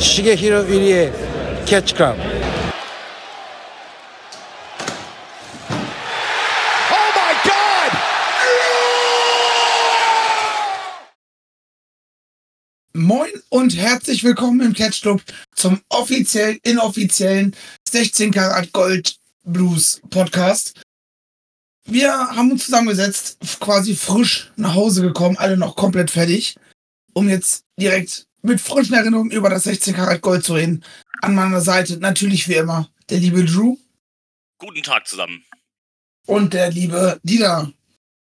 Shigehiro Irie, Catch Club. Oh! Moin und herzlich willkommen im Catch Club zum offiziell inoffiziellen 16 Karat Gold Blues Podcast. Wir haben uns zusammengesetzt, quasi frisch nach Hause gekommen, alle noch komplett fertig, um jetzt direkt mit frischen Erinnerungen über das 16 Karat Gold zu reden. An meiner Seite natürlich wie immer der liebe Drew Guten Tag zusammen. und der liebe Dieter.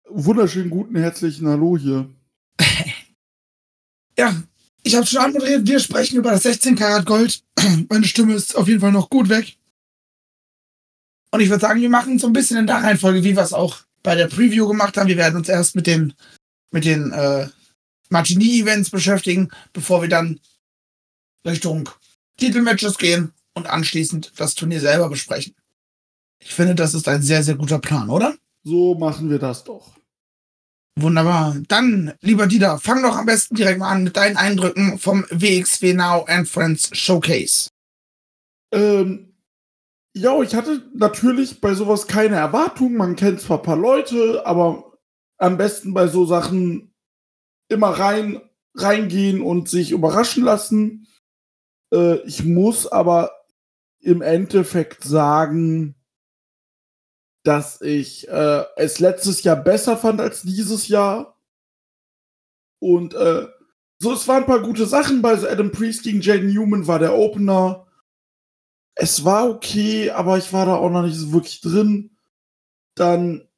Wunderschönen guten herzlichen Hallo hier. Ja, ich habe schon anmoderiert, wir sprechen über das 16 Karat Gold. Meine Stimme ist auf jeden Fall noch gut weg. Und ich würde sagen, wir machen so ein bisschen in der Reihenfolge, wie wir es auch bei der Preview gemacht haben. Wir werden uns erst mit den, mit den äh, Martini-Events beschäftigen, bevor wir dann Richtung Titelmatches gehen und anschließend das Turnier selber besprechen. Ich finde, das ist ein sehr, sehr guter Plan, oder? So machen wir das doch. Wunderbar. Dann, lieber Dieter, fang doch am besten direkt mal an mit deinen Eindrücken vom WXW Now and Friends Showcase. Ähm, ja, ich hatte natürlich bei sowas keine Erwartungen. Man kennt zwar ein paar Leute, aber am besten bei so Sachen immer rein, reingehen und sich überraschen lassen. Äh, ich muss aber im Endeffekt sagen, dass ich äh, es letztes Jahr besser fand als dieses Jahr. Und äh, so, es waren ein paar gute Sachen. Bei Adam Priest gegen Jaden Newman war der Opener. Es war okay, aber ich war da auch noch nicht so wirklich drin. Dann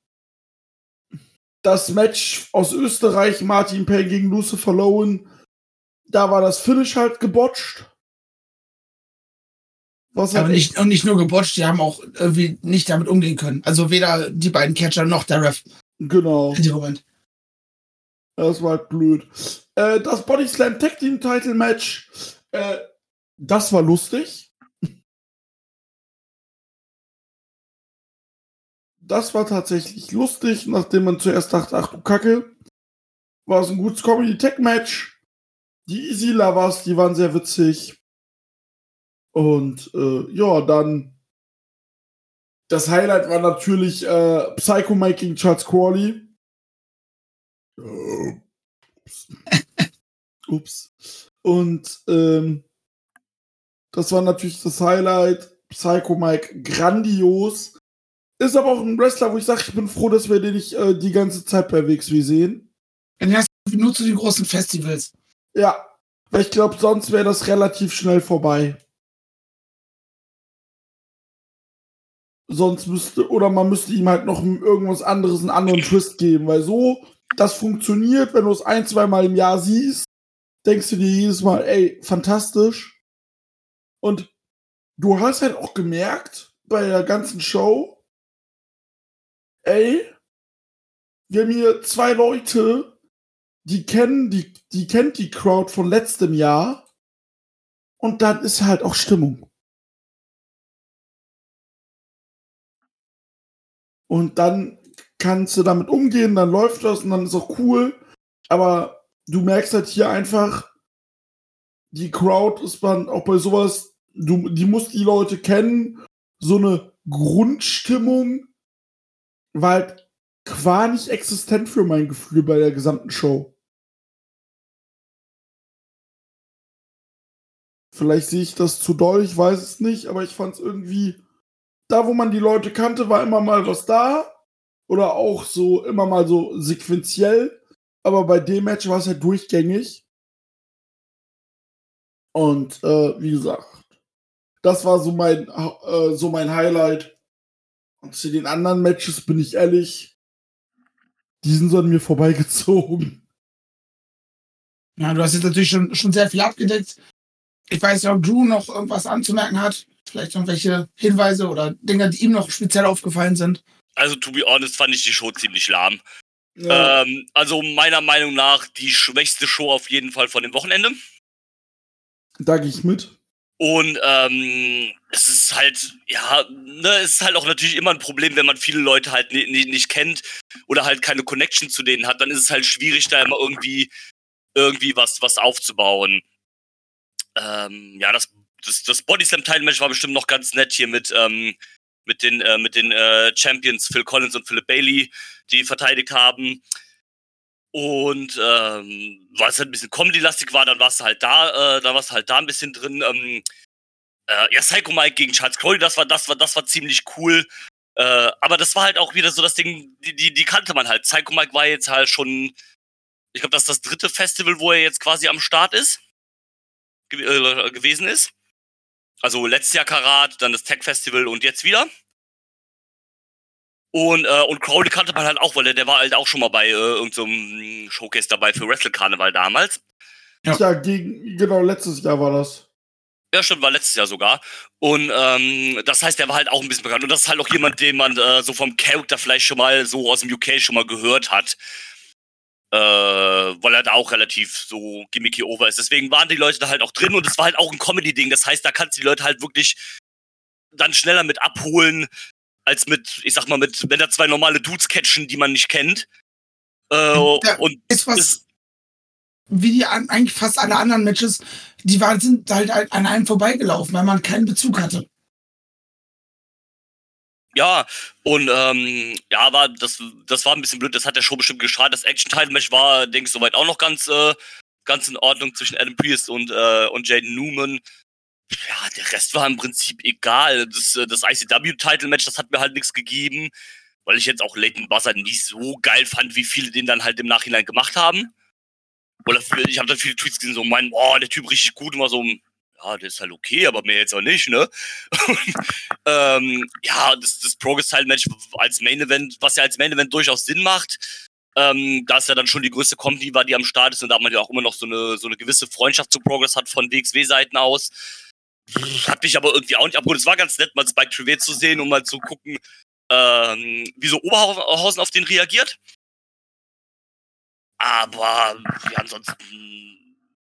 das Match aus Österreich, Martin Payne gegen Lucifer Lowen. Da war das Finish halt gebotcht. Was Aber nicht, und nicht nur gebotcht, die haben auch irgendwie nicht damit umgehen können. Also weder die beiden Catcher noch der Ref genau. in dem Moment. Das war halt blöd. Äh, das Body Slam Tag Team Title Match, äh, das war lustig. Das war tatsächlich lustig, nachdem man zuerst dachte, ach du Kacke, war es ein gutes Comedy Tag Match. Die Easy Lovers, die waren sehr witzig. Und äh, ja, dann das Highlight war natürlich äh, Psycho gegen Charles Crawley. Äh, Ups. Ups. Und ähm, das war natürlich das Highlight. Psycho Mike grandios. Ist aber auch ein Wrestler, wo ich sage, ich bin froh, dass wir den nicht äh, die ganze Zeit bei WXW sehen. Dann hast du nur zu den großen Festivals. Ja, weil ich glaube, sonst wäre das relativ schnell vorbei. Sonst müsste, oder man müsste ihm halt noch irgendwas anderes, einen anderen Twist geben, weil so, das funktioniert, wenn du es ein, zwei Mal im Jahr siehst, denkst du dir jedes Mal, ey, fantastisch. Und du hast halt auch gemerkt, bei der ganzen Show, ey, wir haben hier zwei Leute, die kennen die, die kennt die Crowd von letztem Jahr. Und dann ist halt auch Stimmung. Und dann kannst du damit umgehen, dann läuft das und dann ist auch cool. Aber du merkst halt hier einfach, die Crowd ist man auch bei sowas, du, die muss die Leute kennen. So eine Grundstimmung war halt qua nicht existent für mein Gefühl bei der gesamten Show. Vielleicht sehe ich das zu doll, ich weiß es nicht, aber ich fand es irgendwie, da wo man die Leute kannte, war immer mal was da. Oder auch so, immer mal so sequenziell. Aber bei dem Match war es halt durchgängig. Und äh, wie gesagt, das war so mein, äh, so mein Highlight. Und zu den anderen Matches bin ich ehrlich, die sind so an mir vorbeigezogen. Ja, du hast jetzt natürlich schon, schon sehr viel abgedeckt. Ich weiß nicht, ob Drew noch irgendwas anzumerken hat. Vielleicht irgendwelche Hinweise oder Dinge, die ihm noch speziell aufgefallen sind. Also, to be honest, fand ich die Show ziemlich lahm. Ja, Ähm, also, meiner Meinung nach die schwächste Show auf jeden Fall von dem Wochenende. da gehe ich mit. Und ähm, es ist halt, ja, ne, es ist halt auch natürlich immer ein Problem, wenn man viele Leute halt ni ni nicht kennt oder halt keine Connection zu denen hat, dann ist es halt schwierig, da immer irgendwie, irgendwie was, was aufzubauen. Äh, ähm, ja, das, das, das Body Slam Title Match war bestimmt noch ganz nett hier mit, ähm, mit den, äh, mit den äh, Champions Phil Collins und Philip Bailey, die verteidigt haben. Und ähm, weil es halt ein bisschen Comedy-lastig war, dann warst du halt da, äh, dann warst du halt da ein bisschen drin. Ähm, äh, ja, Psycho Mike gegen Charles Crowley, das war, das war, das war ziemlich cool. Äh, aber das war halt auch wieder so das Ding, die, die, die kannte man halt. Psycho Mike war jetzt halt schon, ich glaube, das ist das dritte Festival, wo er jetzt quasi am Start ist, ge äh, gewesen ist. Also letztes Jahr Karat, dann das Tech Festival und jetzt wieder. Und, äh, und Crowley kannte man halt auch, weil der, der war halt auch schon mal bei äh, irgendeinem so Showcase dabei für Wrestle Karneval damals. Ja. ja, gegen, genau, letztes Jahr war das. Ja, stimmt, war letztes Jahr sogar. Und ähm, das heißt, der war halt auch ein bisschen bekannt. Und das ist halt auch jemand, den man äh, so vom Charakter vielleicht schon mal so aus dem UK schon mal gehört hat. Äh, weil er da auch relativ so gimmicky over ist. Deswegen waren die Leute da halt auch drin und es war halt auch ein Comedy-Ding. Das heißt, da kannst du die Leute halt wirklich dann schneller mit abholen, als mit, ich sag mal, mit, wenn da zwei normale Dudes catchen, die man nicht kennt. Äh, und ist was, ist, wie die eigentlich fast alle anderen Matches, die waren, sind halt an einem vorbeigelaufen, weil man keinen Bezug hatte. Ja, und ähm, ja, war das, das war ein bisschen blöd, das hat der Show bestimmt geschadet. Das Action-Title-Match war, denke ich, soweit auch noch ganz, äh, ganz in Ordnung zwischen Adam Priest und, äh, und Jaden Newman ja, der Rest war im Prinzip egal. Das, äh, das ICW-Title-Match, das hat mir halt nichts gegeben, weil ich jetzt auch Leighton Buzzard nicht so geil fand, wie viele den dann halt im Nachhinein gemacht haben. Oder ich habe dann viele Tweets gesehen, so meinen, oh, der Typ richtig gut, immer so, ja, der ist halt okay, aber mehr jetzt auch nicht, ne? ähm, ja, das, das Progress-Title-Match als Main-Event, was ja als Main-Event durchaus Sinn macht, ähm, da es ja dann schon die größte Company war, die am Start ist und da man ja auch immer noch so eine, so eine gewisse Freundschaft zu Progress hat von WXW-Seiten aus. Hat mich aber irgendwie auch nicht abgeholt. Es war ganz nett, mal Spike Trivett zu sehen, um mal zu gucken, ähm, wie so Oberhausen auf den reagiert. Aber ja, ansonsten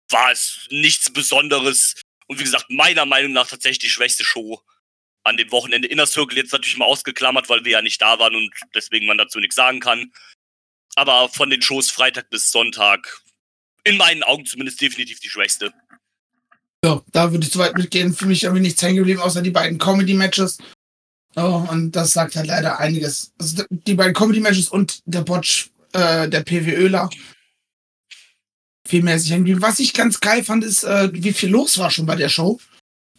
war es nichts Besonderes. Und wie gesagt, meiner Meinung nach tatsächlich die schwächste Show an dem Wochenende. Inner Circle jetzt natürlich mal ausgeklammert, weil wir ja nicht da waren und deswegen man dazu nichts sagen kann. Aber von den Shows Freitag bis Sonntag, in meinen Augen zumindest definitiv die schwächste. Ja, da würde ich zu weit mitgehen. Für mich irgendwie nichts hängen geblieben, außer die beiden Comedy-Matches. Oh, und das sagt halt leider einiges. Also die beiden Comedy-Matches und der Botch, äh, der PWÖler. Viel mehr hängen geblieben. Was ich ganz geil fand, ist, äh, wie viel los war schon bei der Show.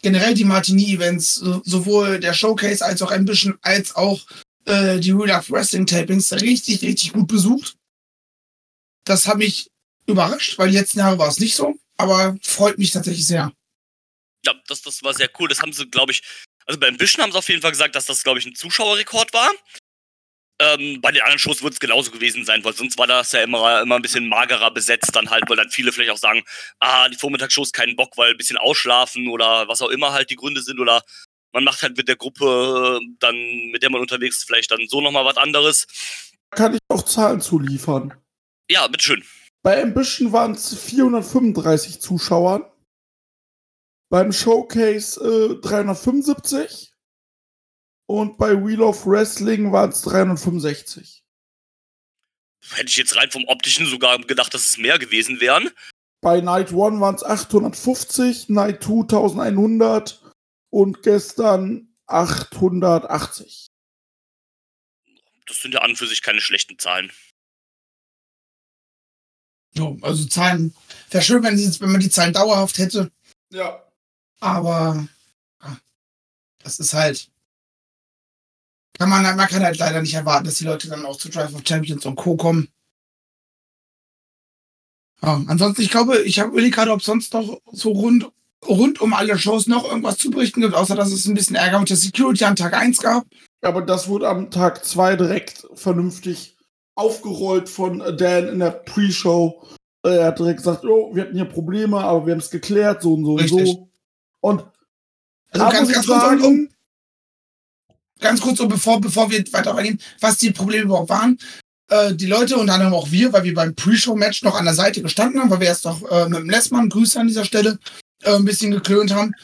Generell die Martini-Events, so, sowohl der Showcase als auch bisschen, als auch äh, die Real Life Wrestling Tapings richtig, richtig gut besucht. Das hat mich überrascht, weil die letzten Jahre war es nicht so aber freut mich tatsächlich sehr. Ja, das, das war sehr cool. Das haben sie, glaube ich, also beim Vision haben sie auf jeden Fall gesagt, dass das, glaube ich, ein Zuschauerrekord war. Ähm, bei den anderen Shows wird es genauso gewesen sein, weil sonst war das ja immer, immer ein bisschen magerer besetzt dann halt, weil dann viele vielleicht auch sagen, ah, die Vormittagsshows keinen Bock, weil ein bisschen ausschlafen oder was auch immer halt die Gründe sind oder man macht halt mit der Gruppe dann, mit der man unterwegs ist, vielleicht dann so nochmal was anderes. Kann ich auch Zahlen zuliefern? Ja, bitteschön. Bei Ambition waren es 435 Zuschauer. Beim Showcase äh, 375. Und bei Wheel of Wrestling waren es 365. Hätte ich jetzt rein vom optischen sogar gedacht, dass es mehr gewesen wären. Bei Night 1 waren es 850, Night 2 1100 und gestern 880. Das sind ja an und für sich keine schlechten Zahlen. So, also Zahlen. Wäre schön, wenn, wenn man die Zahlen dauerhaft hätte. Ja. Aber das ist halt. Kann man, man kann halt leider nicht erwarten, dass die Leute dann auch zu Drive of Champions und Co. kommen. Ja, ansonsten, ich glaube, ich habe überlegt gerade, ob sonst noch so rund, rund um alle Shows noch irgendwas zu berichten gibt, außer dass es ein bisschen Ärger mit der Security am Tag 1 gab. Aber das wurde am Tag 2 direkt vernünftig aufgerollt von Dan in der Pre-Show. Er hat direkt gesagt, oh, wir hatten hier Probleme, aber wir haben es geklärt, so und so Richtig. und so. Und also ganz, ganz sagen, kurz, um, ganz kurz, um, bevor, bevor wir weiter reingehen, was die Probleme überhaupt waren. Äh, die Leute, unter anderem auch wir, weil wir beim Pre-Show-Match noch an der Seite gestanden haben, weil wir erst noch äh, mit dem Lessmann, Grüße an dieser Stelle, äh, ein bisschen geklönt haben.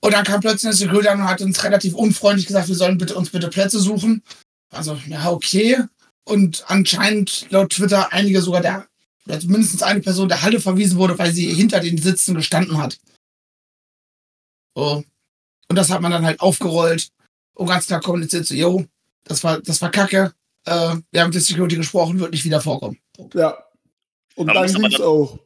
Und dann kam plötzlich der Security und hat uns relativ unfreundlich gesagt, wir sollen bitte, uns bitte Plätze suchen. Also, ja, okay und anscheinend laut Twitter einige sogar der, oder mindestens eine Person der Halle verwiesen wurde, weil sie hinter den Sitzen gestanden hat. So. Und das hat man dann halt aufgerollt und ganz klar kommuniziert so, yo, das war, das war kacke. Äh, wir haben mit der Security gesprochen, wird nicht wieder vorkommen. Ja. Und Man dann muss aber ging's dann- auch.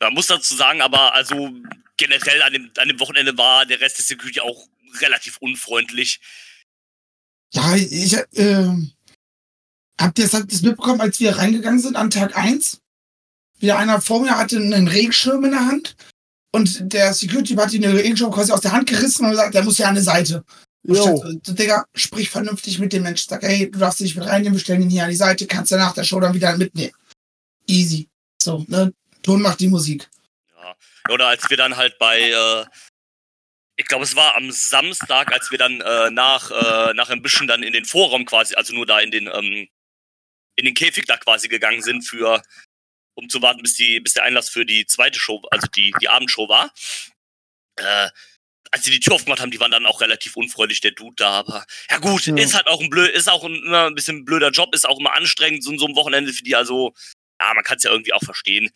Man muss dazu sagen, aber also generell an dem, an dem Wochenende war der Rest der Security auch relativ unfreundlich. Ja, ich, äh, habt ihr das, habt ihr das mitbekommen, als wir reingegangen sind an Tag 1? Wieder einer vor mir hatte einen Regenschirm in der Hand und der Security hat ihn den Regenschirm quasi aus der Hand gerissen und gesagt, der muss ja an eine Seite. Jo. Digga, sprich vernünftig mit dem Menschen. Sag, hey, du darfst dich mit reinnehmen, wir stellen ihn hier an die Seite, kannst du nach der Show dann wieder mitnehmen. Easy. So, ne? Ton macht die Musik. Ja. Oder als wir dann halt bei, äh, ich glaube, es war am Samstag, als wir dann äh, nach, äh, nach ein bisschen dann in den Vorraum quasi, also nur da in den, ähm, in den Käfig da quasi gegangen sind für, um zu warten, bis die, bis der Einlass für die zweite Show, also die, die Abendshow war. Äh, als sie die Tür aufgemacht haben, die waren dann auch relativ unfreundlich, der Dude da, aber ja gut, Ja. ist halt auch ein blöd, ist auch ein, immer ein bisschen ein blöder Job, ist auch immer anstrengend, so, so ein Wochenende für die, also, ja, man kann es ja irgendwie auch verstehen.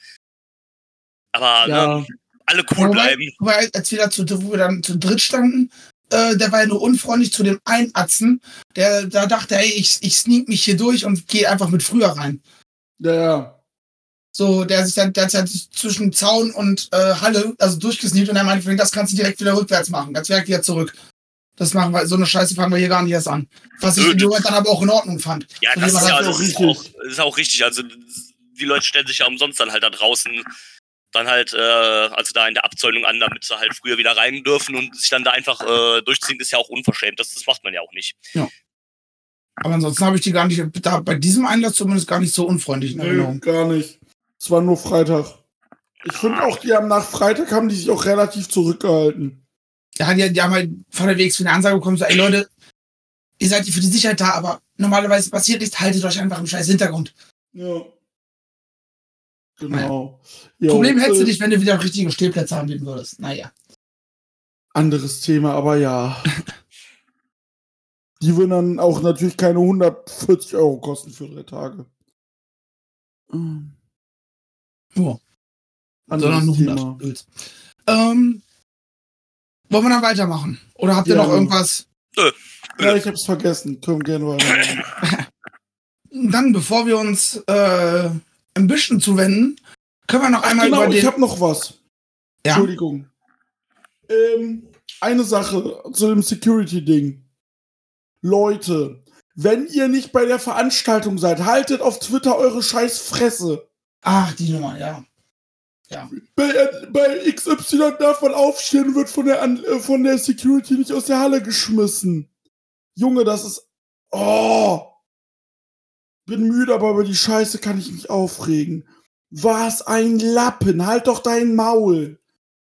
Aber Ja. ne, alle cool Wobei, bleiben. wobei, als wir da zu, wo wir dann zu dritt standen, äh, der war ja nur unfreundlich zu dem Einatzen, der da dachte, hey, ich, ich sneak mich hier durch und gehe einfach mit früher rein. Ja, ja. So, der sich dann, der hat sich zwischen Zaun und äh, Halle, also durchgesneakt und er meinte, das kannst du direkt wieder rückwärts machen, ganz direkt wieder zurück. Das machen wir, so eine Scheiße fangen wir hier gar nicht erst an. Was ich in dem Moment dann aber auch in Ordnung fand. Ja, So das ist ja hat das auch ist richtig. auch, ist auch richtig. Also die Leute stellen sich ja umsonst dann halt da draußen dann halt, äh, also da in der Abzäunung an, damit sie halt früher wieder rein dürfen und sich dann da einfach äh, durchziehen, ist ja auch unverschämt. Das, das macht man ja auch nicht. Aber ansonsten habe ich die gar nicht, da, bei diesem Einlass zumindest gar nicht so unfreundlich in Erinnerung. gar nicht. Es war nur Freitag. Ich finde auch, die haben nach Freitag haben die sich auch relativ zurückgehalten. Ja, die, die haben halt von der Wegs für eine Ansage bekommen, so, ey Leute, ihr seid hier für die Sicherheit da, aber normalerweise passiert nichts, haltet euch einfach im scheiß Hintergrund. Ja. Genau. Jo, Problem hättest du äh, nicht, wenn du wieder richtige Stehplätze anbieten würdest. Naja. Anderes Thema, aber ja. Die würden dann auch natürlich keine 140 Euro kosten für drei Tage. Ähm, Ja. Anderes Sondern nur Thema. 100. Öls. Ähm, wollen wir dann weitermachen? Oder habt ihr Ja, noch irgendwas? Ja, ich hab's vergessen. Können gerne weitermachen. Dann, bevor wir uns äh, ein bisschen zuwenden, können wir noch einmal genau, über ich den. hab noch was. Ja? Entschuldigung. Ähm, eine Sache zu dem Security-Ding. Leute, wenn ihr nicht bei der Veranstaltung seid, haltet auf Twitter eure scheiß Fresse. Ach, die Nummer, ja. Bei, äh, bei XY darf man aufstehen wird von der, äh, von der Security nicht aus der Halle geschmissen. Junge, das ist. Oh! Bin müde, aber über die Scheiße kann ich mich aufregen. Was ein Lappen, halt doch dein Maul.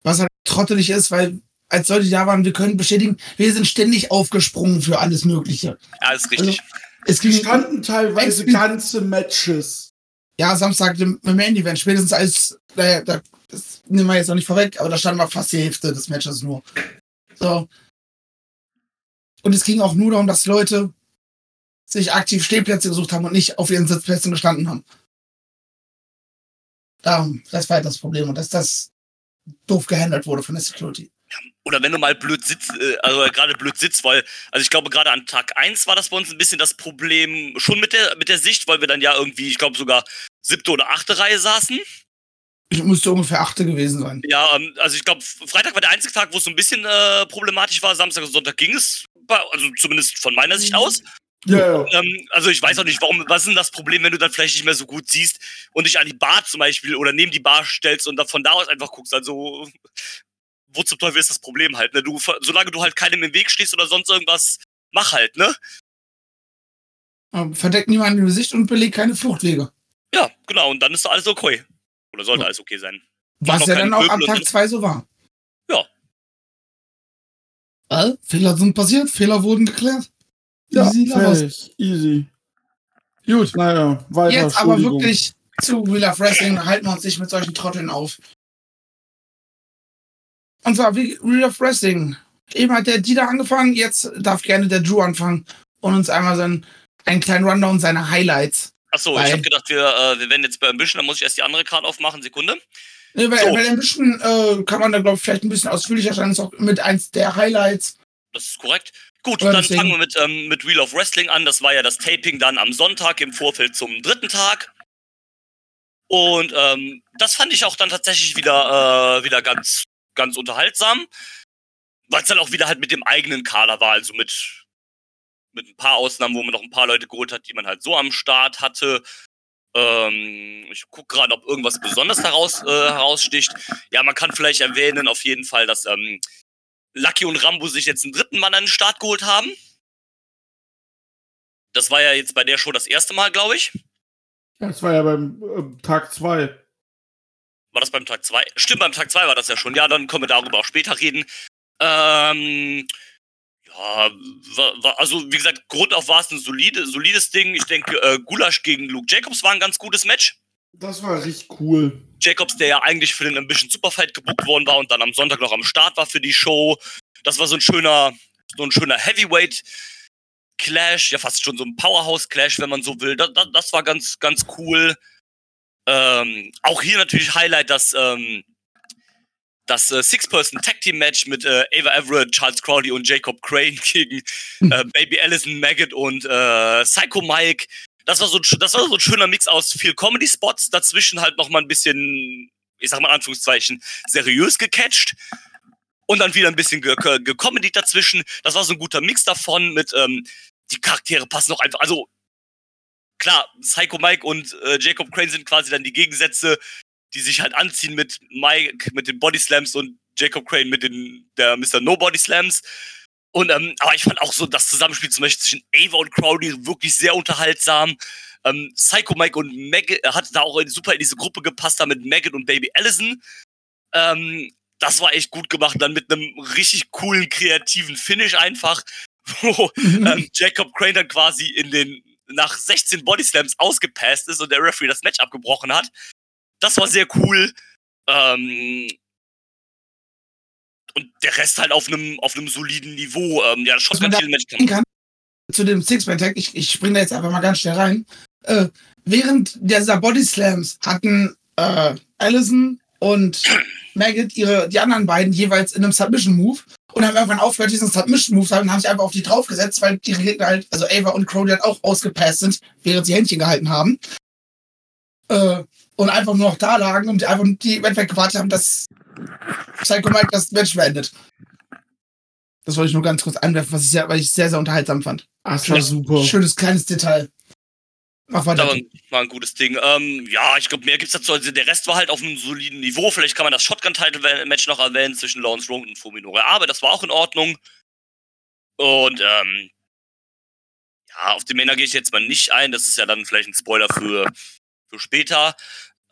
Was halt trottelig ist, weil als Leute da waren, wir können bestätigen, wir sind ständig aufgesprungen für alles Mögliche. Ja, ist richtig. Es Die ging standen teilweise ganze Matches. Ja, Samstag im Main Event, spätestens als, naja, da, das nehmen wir jetzt noch nicht vorweg, aber da stand mal fast die Hälfte des Matches nur. So. Und es ging auch nur darum, dass Leute sich aktiv Stehplätze gesucht haben und nicht auf ihren Sitzplätzen gestanden haben. Darum, das war halt das Problem und dass das doof gehandelt wurde von der Security. Oder wenn du mal blöd sitzt, äh, also gerade blöd sitzt, weil, also ich glaube, gerade an Tag 1 war das bei uns ein bisschen das Problem, schon mit der, mit der Sicht, weil wir dann ja irgendwie, ich glaube, sogar siebte oder achte Reihe saßen. Ich müsste ungefähr achte gewesen sein. Ja, ähm, also ich glaube, Freitag war der einzige Tag, wo es so ein bisschen äh, problematisch war. Samstag und Sonntag ging es, also zumindest von meiner Sicht aus. Ja, ja. Ähm, also ich weiß auch nicht, warum, was ist denn das Problem, wenn du dann vielleicht nicht mehr so gut siehst und dich an die Bar zum Beispiel oder neben die Bar stellst und dann von da aus einfach guckst. Also wo zum Teufel ist das Problem halt, ne? Du, solange du halt keinem im Weg stehst oder sonst irgendwas, mach halt, ne? Ähm, Verdeckt niemanden im Gesicht und belegt keine Fluchtwege. Ja, genau, und dann ist alles okay. Oder sollte Ja. alles okay sein. Was ja dann auch Pöbel Tag und- 2 so war. Ja. Äh, Fehler sind passiert, Fehler wurden geklärt. Ja, Easy, fertig. Easy. Gut. Naja, weiter. Jetzt aber wirklich zu Wheel of Wrestling halten wir uns nicht mit solchen Trotteln auf. Und zwar wie Wheel of Wrestling. Eben hat der Dieter angefangen, jetzt darf gerne der Drew anfangen und uns einmal so einen, einen kleinen Rundown seiner Highlights. Achso, ich habe gedacht, wir, äh, wir werden jetzt bei Ambition, dann muss ich erst die andere Karte aufmachen. Sekunde. Nee, bei, So. bei Mission äh, kann man da, glaube ich, vielleicht ein bisschen ausführlicher sein. Das ist auch mit eins der Highlights. Das ist korrekt. Gut, Ja, dann deswegen- fangen wir mit, ähm, mit Wheel of Wrestling an. Das war ja das Taping dann am Sonntag im Vorfeld zum dritten Tag. Und ähm, das fand ich auch dann tatsächlich wieder, äh, wieder ganz, ganz unterhaltsam. Weil es dann auch wieder halt mit dem eigenen Kader war, also mit, mit ein paar Ausnahmen, wo man noch ein paar Leute geholt hat, die man halt so am Start hatte. Ähm, ich gucke gerade, ob irgendwas besonders heraus, äh, heraussticht. Ja, man kann vielleicht erwähnen, auf jeden Fall, dass ähm, Lucky und Rambo sich jetzt einen dritten Mann an den Start geholt haben. Das war ja jetzt bei der Show das erste Mal, glaube ich. Ja, das war ja beim ähm, Tag 2. War das beim Tag 2? Stimmt, beim Tag 2 war das ja schon. Ja, dann können wir darüber auch später reden. Ähm, ja, war, war, also wie gesagt, Grund auf war es ein solide, solides Ding. Ich denke, äh, Gulasch gegen Luke Jacobs war ein ganz gutes Match. Das war richtig cool. Jacobs, der ja eigentlich für den Ambition Superfight gebucht worden war und dann am Sonntag noch am Start war für die Show. Das war so ein schöner, so ein schöner Heavyweight Clash, ja fast schon so ein Powerhouse Clash, wenn man so will. Das, das, das war ganz, ganz cool. Ähm, auch hier natürlich Highlight, dass ähm, das äh, Six-Person Tag Team Match mit äh, Ava Everett, Charles Crowley und Jacob Crane gegen äh, Baby Allison, Maggot und äh, Psycho Mike. Das war so ein, das war so ein schöner Mix aus viel Comedy Spots, dazwischen halt noch mal ein bisschen, ich sag mal in Anführungszeichen, seriös gecatcht und dann wieder ein bisschen gecomedy dazwischen. Das war so ein guter Mix davon mit ähm, die Charaktere passen auch einfach, also klar, Psycho Mike und äh, Jacob Crane sind quasi dann die Gegensätze, die sich halt anziehen mit Mike mit den Body Slams und Jacob Crane mit den der Mr. No Body Slams. Und ähm, aber ich fand auch so das Zusammenspiel zum Beispiel zwischen Ava und Crowley wirklich sehr unterhaltsam. Ähm, Psycho Mike und Maggot hat da auch super in diese Gruppe gepasst, da mit Maggot und Baby Allison. Ähm, das war echt gut gemacht, dann mit einem richtig coolen, kreativen Finish einfach, wo ähm, Jacob Crane dann quasi in den nach 16 Bodyslams ausgepasst ist und der Referee das Match abgebrochen hat. Das war sehr cool. Ähm, und der Rest halt auf einem auf einem soliden Niveau. Ähm, ja, das da Shotgun-Kill-Match kann sehen kann, zu dem Six-Man-Tag, ich, ich springe da jetzt einfach mal ganz schnell rein. Äh, während dieser Body Slams hatten äh, Allison und Maggot ihre, die anderen beiden jeweils in einem Submission-Move und haben irgendwann aufgehört, diesen Submission-Move zu haben und haben sich einfach auf die draufgesetzt, weil die Gegner halt, also Ava und Crowley halt auch ausgepasst sind, während sie Händchen gehalten haben. Äh, und einfach nur noch da lagen und einfach die im Endeffekt gewartet haben, dass Psycho Mike das Match beendet. Das wollte ich nur ganz kurz einwerfen, was ich sehr, weil ich sehr, sehr unterhaltsam fand. Das war super. Schönes kleines Detail. Mach weiter. Das war, war ein gutes Ding. Ähm, ja, ich glaube, mehr gibt's dazu. Also der Rest war halt auf einem soliden Niveau. Vielleicht kann man das Shotgun-Title-Match noch erwähnen zwischen Lawrence Rowan und Fuminore. Aber das war auch in Ordnung. Und ähm, ja, auf die Männer gehe ich jetzt mal nicht ein. Das ist ja dann vielleicht ein Spoiler für, für später.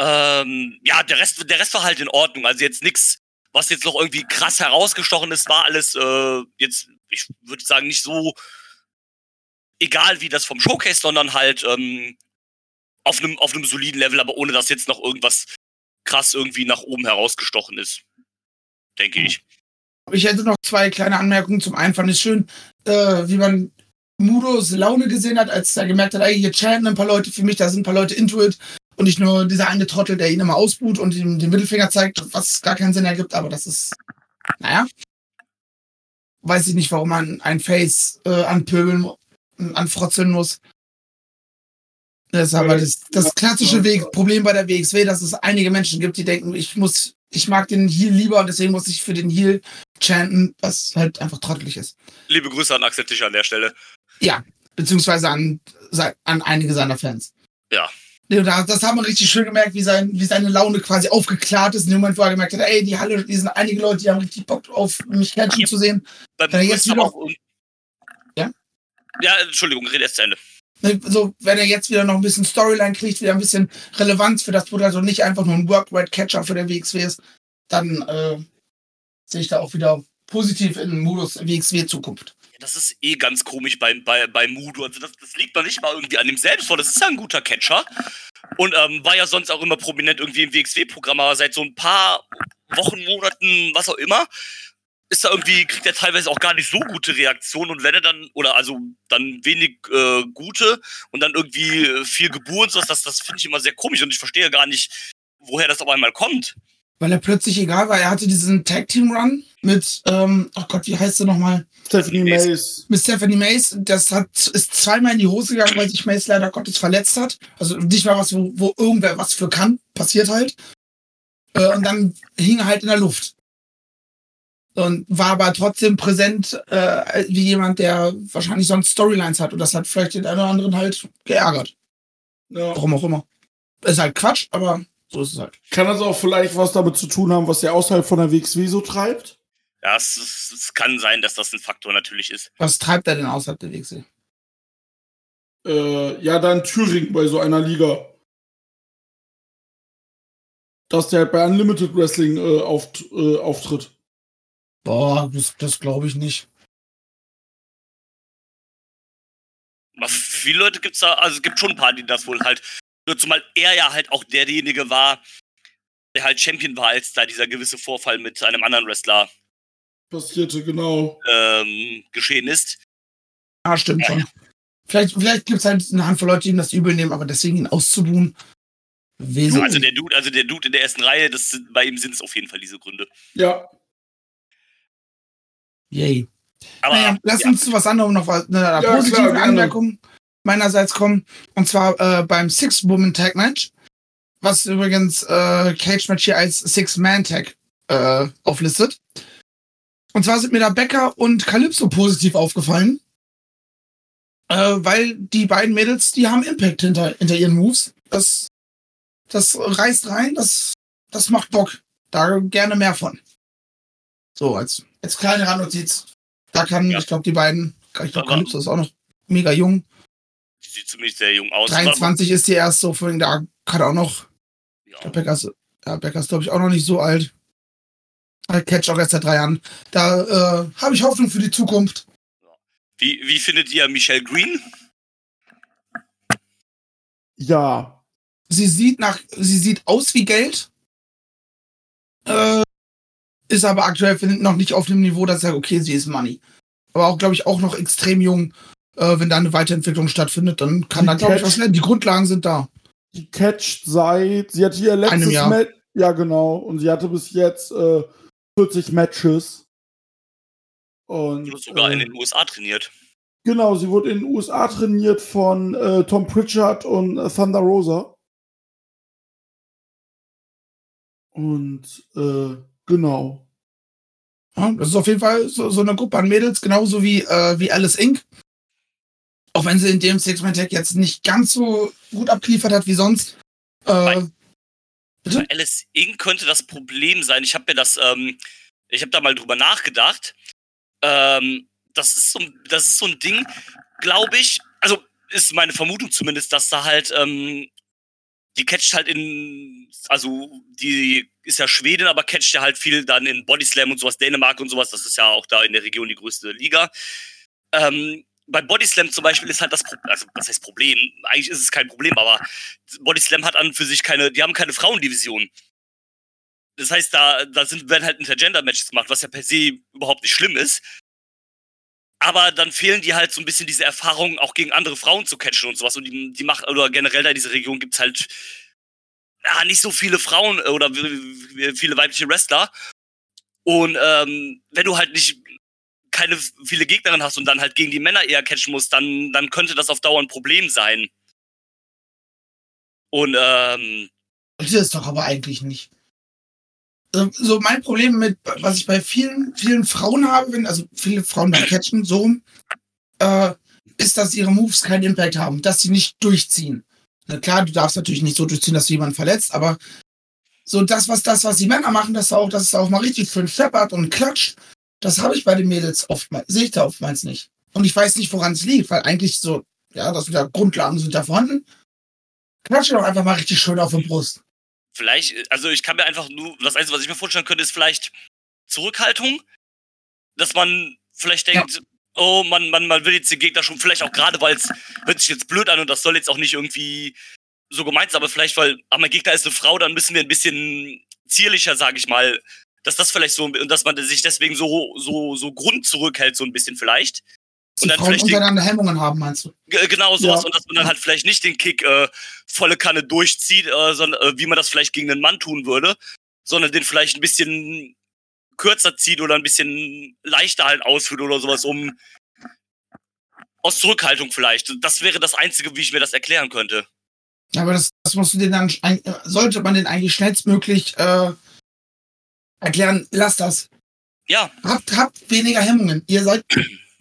Ähm, ja, der Rest, der Rest war halt in Ordnung. Also jetzt nichts, was jetzt noch irgendwie krass herausgestochen ist, war alles äh, jetzt, ich würde sagen, nicht so egal wie das vom Showcase, sondern halt ähm, auf einem auf soliden Level, aber ohne dass jetzt noch irgendwas krass irgendwie nach oben herausgestochen ist. Denke ich. Ich hätte noch zwei kleine Anmerkungen. Zum einen fand ich schön, äh, wie man Mudos Laune gesehen hat, als er gemerkt hat, ey, hier chanten ein paar Leute für mich, da sind ein paar Leute into it. Und nicht nur dieser eine Trottel, der ihn immer ausbuht und ihm den Mittelfinger zeigt, was gar keinen Sinn ergibt, aber das ist, naja. Weiß ich nicht, warum man ein Face äh, anpöbeln, anfrotzeln muss. Das ist aber das, das klassische Weg, Problem bei der WXW, dass es einige Menschen gibt, die denken, ich muss, ich mag den Heal lieber und deswegen muss ich für den Heal chanten, was halt einfach trottelig ist. Liebe Grüße an Axel Tischer an der Stelle. Beziehungsweise an, an einige seiner Fans. Ja. Das haben wir richtig schön gemerkt, wie, sein, wie seine Laune quasi aufgeklärt ist. In dem Moment, wo er gemerkt hat, ey, die Halle, die sind einige Leute, die haben richtig Bock auf mich catchen Ja. zu sehen. Wenn er jetzt wieder- und Ja? Ja, Entschuldigung, rede erst zu Ende. Ne, So, wenn er jetzt wieder noch ein bisschen Storyline kriegt, wieder ein bisschen Relevanz für das Produkt, also nicht einfach nur ein Work-Rate-Catcher für der WXW ist, dann äh, sehe ich da auch wieder positiv in den Modus WXW Zukunft. Ja, das ist eh ganz komisch bei, bei, bei Mudo. Also das, das liegt noch nicht mal irgendwie an dem selbst vor. Das ist ja ein guter Catcher. Und ähm, war ja sonst auch immer prominent irgendwie im WXW-Programm, aber seit so ein paar Wochen, Monaten, was auch immer, ist da irgendwie, kriegt er teilweise auch gar nicht so gute Reaktionen und wenn er dann, oder also dann wenig äh, gute und dann irgendwie viel Geburt und sowas, das, das finde ich immer sehr komisch und ich verstehe gar nicht, woher das auf einmal kommt. weil er plötzlich egal war. Er hatte diesen Tag Team Run mit, ähm, oh Gott, wie heißt sie nochmal? Stephanie Mays. Mit Stephanie Mace. Das hat, ist zweimal in die Hose gegangen, weil sich Mace leider Gottes verletzt hat. Also nicht mal was, wo, wo irgendwer was für kann. Passiert halt. Äh, und dann hing er halt in der Luft. Und war aber trotzdem präsent, äh, wie jemand, der wahrscheinlich sonst Storylines hat. Und das hat vielleicht den einen oder anderen halt geärgert. Ja. Warum auch immer. Ist halt Quatsch, aber so ist es halt. Kann das auch vielleicht was damit zu tun haben, was er außerhalb von der WXW so treibt? Ja, es, es, es kann sein, dass das ein Faktor natürlich ist. Was treibt er denn außerhalb der WXW? Äh, ja, dann Thüringen bei so einer Liga. Dass der halt bei Unlimited Wrestling äh, auft, äh, auftritt. Boah, das, das glaube ich nicht. Aber viele Leute gibt's da, also es gibt schon ein paar, die das wohl halt, nur zumal er ja halt auch derjenige war, der halt Champion war, als da dieser gewisse Vorfall mit einem anderen Wrestler Passierte, genau. ähm, geschehen ist. Ah, stimmt schon. Vielleicht, vielleicht gibt es halt eine Handvoll Leute, die ihm das übel nehmen, aber deswegen ihn auszubuhen. Wesen. Also der Dude, also der Dude in der ersten Reihe, das sind, bei ihm sind es auf jeden Fall diese Gründe. Ja. Yay. Aber naja, lass ja, uns zu was anderem noch was- eine Ja, positive klar. Anmerkung meinerseits kommen. Und zwar äh, beim Six-Woman-Tag-Match, was übrigens äh, Cage-Match hier als Six-Man-Tag äh, auflistet. Und zwar sind mir da Becker und Calypso positiv aufgefallen. Äh, weil die beiden Mädels, die haben Impact hinter, hinter ihren Moves. Das, das reißt rein, das, das macht Bock. Da gerne mehr von. So, als, als kleine Randnotiz. Da kann, Ja. ich glaube, die beiden, ich glaube, Calypso ist auch noch mega jung. die sieht zumindest sehr jung aus. 23 ist die erst so, vorhin da kann auch noch, Ja. der Becker ist, ja, Becker ist, glaube ich, auch noch nicht so alt. Halt Catch auch erst seit drei Jahren. Da äh, habe ich Hoffnung für die Zukunft. Wie, wie findet ihr Michelle Green? Ja. Sie sieht nach, sie sieht aus wie Geld. Äh, ist aber aktuell noch nicht auf dem Niveau, dass ich sage, okay, sie ist Money. Aber auch, glaube ich, auch noch extrem jung. Äh, wenn da eine Weiterentwicklung stattfindet, dann kann da, glaube ich, was lernen. Die Grundlagen sind da. Die catcht seit, sie hatte ihr letztes. Match. Ja, genau. Und sie hatte bis jetzt äh, 40 Matches. Und, Die wird sogar äh, in den USA trainiert. Genau, sie wurde in den USA trainiert von äh, Tom Pritchard und äh, Thunder Rosa. Und äh, genau. Ja, das ist auf jeden Fall so, so eine Gruppe an Mädels, genauso wie, äh, wie Alice Inc. Auch wenn sie in dem Six-Man-Tag jetzt nicht ganz so gut abgeliefert hat wie sonst. Äh? Bei Alice Inc. könnte das Problem sein. Ich habe mir das, ähm, ich habe da mal drüber nachgedacht. Ähm, das ist so, das ist so ein Ding, glaube ich. Also ist meine Vermutung zumindest, dass da halt ähm, die catcht halt in, also die ist ja Schwedin, aber catcht ja halt viel dann in Bodyslam und sowas, Dänemark und sowas. Das ist ja auch da in der Region die größte Liga. Ähm, bei Bodyslam zum Beispiel ist halt das Problem, also was heißt Problem? Eigentlich ist es kein Problem, aber Bodyslam hat an für sich keine, die haben keine Frauendivision. Das heißt, da, da sind, werden halt Intergender-Matches gemacht, was ja per se überhaupt nicht schlimm ist. Aber dann fehlen die halt so ein bisschen diese Erfahrung, auch gegen andere Frauen zu catchen und sowas. Und die, die macht, oder generell da in dieser Region gibt's halt ja, nicht so viele Frauen oder viele weibliche Wrestler. Und ähm, wenn du halt nicht keine viele Gegnerinnen hast und dann halt gegen die Männer eher catchen musst, dann, dann könnte das auf Dauer ein Problem sein. Und ähm, Das ist doch aber eigentlich nicht. So, so mein Problem mit, was ich bei vielen, vielen Frauen habe, wenn, also viele Frauen beim Catchen, so äh, ist, dass ihre Moves keinen Impact haben, dass sie nicht durchziehen. Na klar, du darfst natürlich nicht so durchziehen, dass du jemanden verletzt, aber so das, was das, was die Männer machen, dass da auch, dass es auch mal richtig für einen scheppert und klatscht, das habe ich bei den Mädels oftmals, sehe ich da oftmals nicht. Und ich weiß nicht, woran es liegt, weil eigentlich so, ja, das sind ja Grundlagen sind da vorhanden. Klatsche doch einfach mal richtig schön auf die Brust. vielleicht, also ich kann mir einfach nur, das Einzige, was ich mir vorstellen könnte, ist vielleicht Zurückhaltung, dass man vielleicht denkt, oh, man, man, man will jetzt den Gegner schon, vielleicht auch gerade, weil es hört sich jetzt blöd an und das soll jetzt auch nicht irgendwie so gemeint sein, aber vielleicht, weil, ah, mein Gegner ist eine Frau, dann müssen wir ein bisschen zierlicher, sage ich mal, dass das vielleicht so, und dass man sich deswegen so, so, so Grund zurückhält, so ein bisschen vielleicht. Und dann Frauen vielleicht untereinander Hemmungen haben, meinst du? G- Genau sowas Ja. und dass man dann halt vielleicht nicht den Kick äh, volle Kanne durchzieht, äh, sondern äh, wie man das vielleicht gegen einen Mann tun würde, sondern den vielleicht ein bisschen kürzer zieht oder ein bisschen leichter halt ausführt oder sowas, um aus Zurückhaltung vielleicht. Das wäre das Einzige, wie ich mir das erklären könnte. Aber das, das musst du den dann, sollte man den eigentlich schnellstmöglich äh, erklären, lasst das. Ja, Habt, habt weniger Hemmungen. Ihr seid,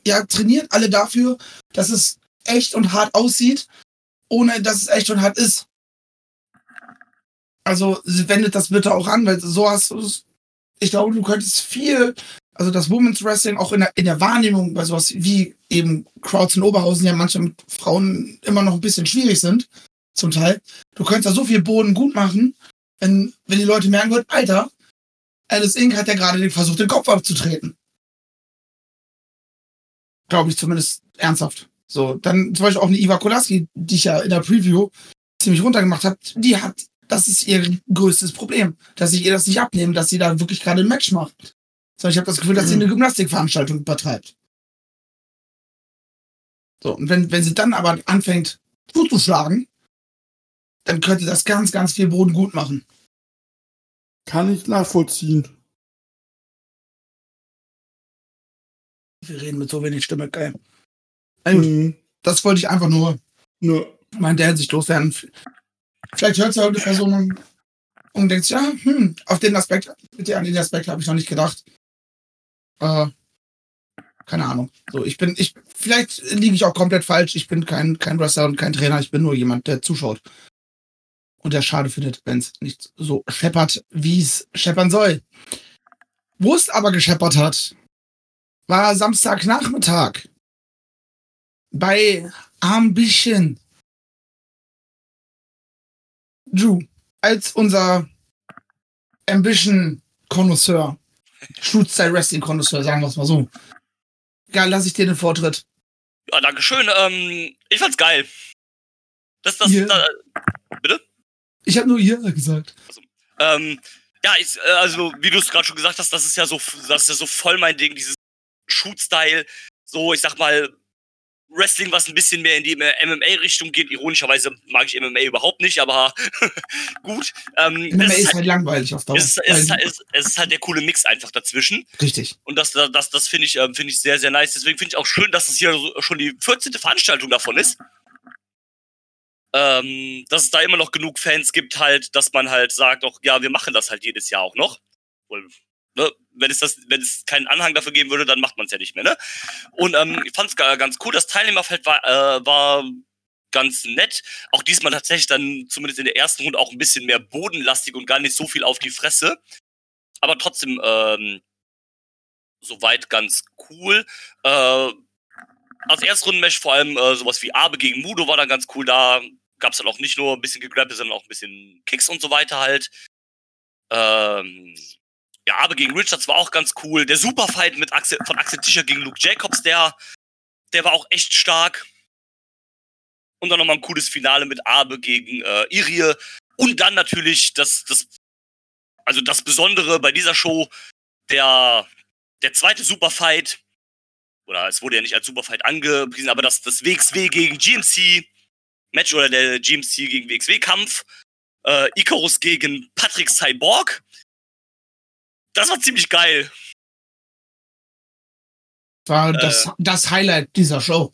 ihr trainiert alle dafür, dass es echt und hart aussieht, ohne dass es echt und hart ist. Also wendet das bitte auch an, weil so hast du es. Ich glaube, du könntest viel, also das Women's Wrestling auch in der, in der Wahrnehmung bei sowas wie eben Crowds in Oberhausen ja manchmal mit Frauen immer noch ein bisschen schwierig sind, zum Teil. Du könntest da so viel Boden gut machen, wenn, wenn die Leute merken würden, Alter, Alice Inc. hat ja gerade versucht, den Kopf abzutreten. Glaube ich zumindest ernsthaft. So, dann zum Beispiel auch eine Iva Kolaski, die ich ja in der Preview ziemlich runtergemacht habe, die hat, das ist ihr größtes Problem, dass ich ihr das nicht abnehme, dass sie da wirklich gerade ein Match macht. Sondern ich habe das Gefühl, dass sie eine Gymnastikveranstaltung übertreibt. So, und wenn, wenn sie dann aber anfängt, zuzuschlagen, dann könnte das ganz, ganz viel Boden gut machen. Kann ich nachvollziehen. Wir reden mit so wenig Stimme, geil. Na gut, Mhm. das wollte ich einfach nur Nö. mal in der Hinsicht loswerden. Vielleicht hört ja eine Person und, und denkt sich, ja, hm, auf den Aspekt, bitte an den Aspekt habe ich noch nicht gedacht. Äh, keine Ahnung. So, ich bin, ich, vielleicht liege ich auch komplett falsch. Ich bin kein, kein Wrestler und kein Trainer. Ich bin nur jemand, der zuschaut. Und der schade findet, wenn es nicht so scheppert, wie es scheppern soll. Wo es aber gescheppert hat, war Samstagnachmittag bei Ambition. Drew, als unser Ambition-Konnoisseur, Shoot-Style-Wrestling-Konnoisseur, sagen wir es mal so. Ja, lass ich dir den Vortritt. ja, danke schön. Ähm, ich fand's geil. Das, das, Ja. da, Ich habe nur ihr gesagt. Ähm, ja, ich, äh, also wie du es gerade schon gesagt hast, das ist ja so, das ist ja so voll mein Ding, dieses Shoot-Style, so ich sag mal Wrestling, was ein bisschen mehr in die MMA-Richtung geht. Ironischerweise mag ich MMA überhaupt nicht, aber gut. Ähm, MMA ist ist halt, halt langweilig auf Dauer. es, ist, es, ist, halt- es, es ist halt der coole Mix einfach dazwischen. Richtig. Und das, das, das finde ich, ähm, finde ich sehr, sehr nice. Deswegen finde ich auch schön, dass es hier schon die 14. Veranstaltung davon ist. Ähm, dass es da immer noch genug Fans gibt, halt, dass man halt sagt, auch, ja, wir machen das halt jedes Jahr auch noch. Weil, ne, wenn es das, wenn es keinen Anhang dafür geben würde, dann macht man es ja nicht mehr, ne? Und ähm, ich fand es ganz cool. Das Teilnehmerfeld war, äh, war ganz nett. Auch diesmal tatsächlich dann zumindest in der ersten Runde auch ein bisschen mehr bodenlastig und gar nicht so viel auf die Fresse. Aber trotzdem, ähm, soweit ganz cool. Äh, als Erstrundenmatch vor allem äh, sowas wie Abe gegen Mudo war dann ganz cool. Da gab es dann auch nicht nur ein bisschen gegrappelt, sondern auch ein bisschen Kicks und so weiter halt. Ähm, ja, Abe gegen Richards war auch ganz cool. Der Superfight mit Axel, von Axel Tischer gegen Luke Jacobs, der, der war auch echt stark. Und dann nochmal ein cooles Finale mit Abe gegen äh, Irie. Und dann natürlich das, das, also das Besondere bei dieser Show, der, der zweite Superfight, oder es wurde ja nicht als Superfight angepriesen, aber das, das WXW gegen GMC Match oder der GMC gegen WXW Kampf, äh, Icarus gegen Patrick Cyborg. Das war ziemlich geil. War Äh. das, das Highlight dieser Show.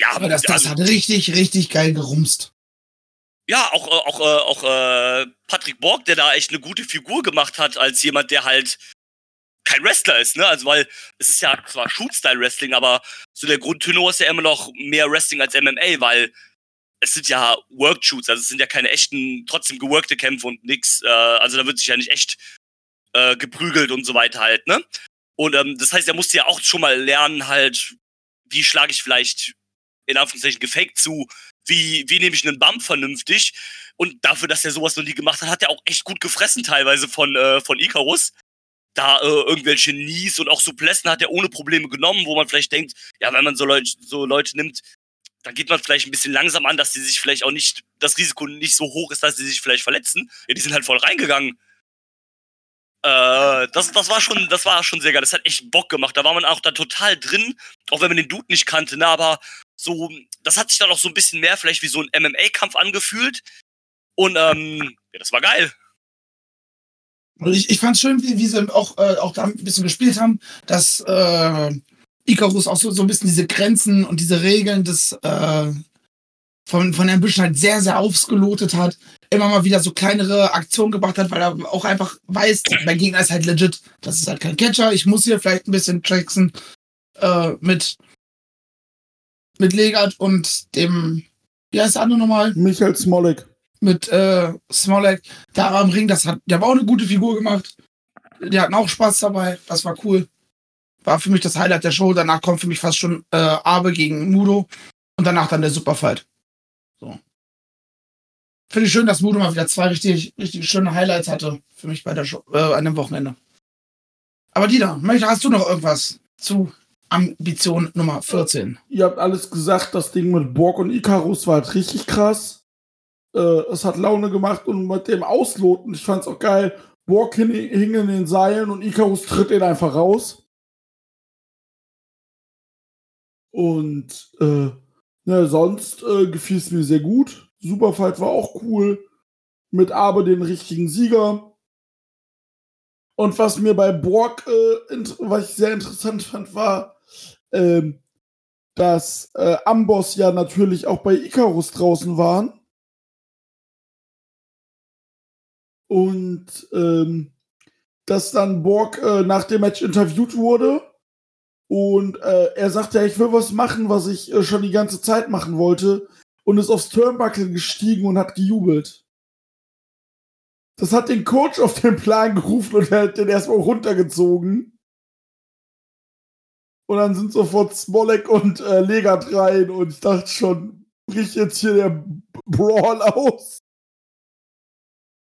Ja, Aber das, das also, hat richtig, richtig geil gerumst. ja auch, äh, auch, äh, auch äh, Patrick Borg, der da echt eine gute Figur gemacht hat, als jemand, der halt kein Wrestler ist, ne? Also weil es ist ja zwar Shoot-Style-Wrestling, aber so der Grundtenor ist ja immer noch mehr Wrestling als MMA, weil es sind ja Work-Shoots, also es sind ja keine echten, trotzdem geworkte Kämpfe und nix. Äh, also da wird sich ja nicht echt äh, geprügelt und so weiter halt, ne? Und ähm, das heißt, er musste ja auch schon mal lernen, halt, wie schlage ich vielleicht in Anführungszeichen gefaked zu, wie, wie nehme ich einen Bump vernünftig. Und dafür, dass er sowas noch nie gemacht hat, hat er auch echt gut gefressen teilweise von, äh, von Icarus. Da äh, irgendwelche Knees und auch Suplessen hat er ohne Probleme genommen, wo man vielleicht denkt, ja, wenn man so Leute, so Leute nimmt, dann geht man vielleicht ein bisschen langsam an, dass die sich vielleicht auch nicht, das Risiko nicht so hoch ist, dass sie sich vielleicht verletzen. Ja, die sind halt voll reingegangen. Äh, das, das war schon, das war schon sehr geil. Das hat echt Bock gemacht. Da war man auch da total drin, auch wenn man den Dude nicht kannte, ne, aber so, das hat sich dann auch so ein bisschen mehr vielleicht wie so ein MMA-Kampf angefühlt. Und ähm, ja, das war geil. Und ich, ich fand schön, wie, wie sie auch, äh, auch da ein bisschen gespielt haben, dass äh, Icarus auch so, so ein bisschen diese Grenzen und diese Regeln des äh, von, von Ambition halt sehr, sehr ausgelotet hat. Immer mal wieder so kleinere Aktionen gebracht hat, weil er auch einfach weiß, mein Gegner ist halt legit. Das ist halt kein Catcher. Ich muss hier vielleicht ein bisschen tricksen äh, mit, mit Legat und dem, wie heißt der andere nochmal? Michael Smolik. Mit äh, Smollett da am Ring. Das hat, der hat auch eine gute Figur gemacht. Die hatten auch Spaß dabei. Das war cool. War für mich das Highlight der Show. Danach kommt für mich fast schon äh, Abe gegen Mudo. Und danach dann der Superfight. So. Finde ich schön, dass Mudo mal wieder zwei richtig, richtig schöne Highlights hatte. Für mich bei der Show, äh, an dem Wochenende. Aber möchte, hast du noch irgendwas zu Ambition Nummer 14? Ihr habt alles gesagt, das Ding mit Borg und Icarus war halt richtig krass. Äh, es hat Laune gemacht und mit dem Ausloten, ich fand's auch geil. Borg hing, hing in den Seilen und Icarus tritt ihn einfach raus. Und äh, ne, sonst äh, gefiel es mir sehr gut. Superfight war auch cool. Mit Abe den richtigen Sieger. Und was mir bei Borg, äh, was ich sehr interessant fand, war, ähm, dass äh, Amboss ja natürlich auch bei Icarus draußen waren. Und ähm, dass dann Borg äh, nach dem Match interviewt wurde. Und äh, er sagte, ja, ich will was machen, was ich äh, schon die ganze Zeit machen wollte. Und ist aufs Turnbuckle gestiegen und hat gejubelt. Das hat den Coach auf den Plan gerufen und er hat den erstmal runtergezogen. Und dann sind sofort Smolek und äh, Legat rein und ich dachte schon, bricht jetzt hier der Brawl aus.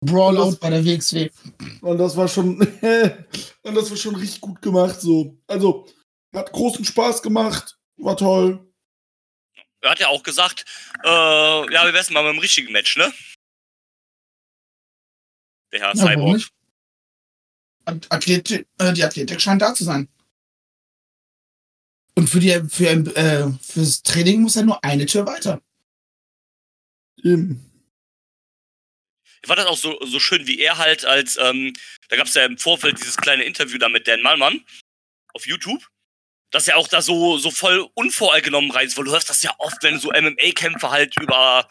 Brawlout bei der WXW. Und das war schon, und das war schon richtig gut gemacht, so. Also, hat großen Spaß gemacht, war toll. Er hat ja auch gesagt, äh, ja, wir wär's mal mit dem richtigen Match, ne? Der Herr Ja, Cyborg. Athletik, äh, die Athletik scheint da zu sein. Und für die, für, äh, fürs Training muss er nur eine Tür weiter. Eben. Ich fand das auch so, so schön, wie er halt als, ähm, da gab es ja im Vorfeld dieses kleine Interview da mit Dan Malmann auf YouTube, dass er auch da so, so voll unvoreingenommen rein ist, weil du hörst das ja oft, wenn so MMA-Kämpfer halt über,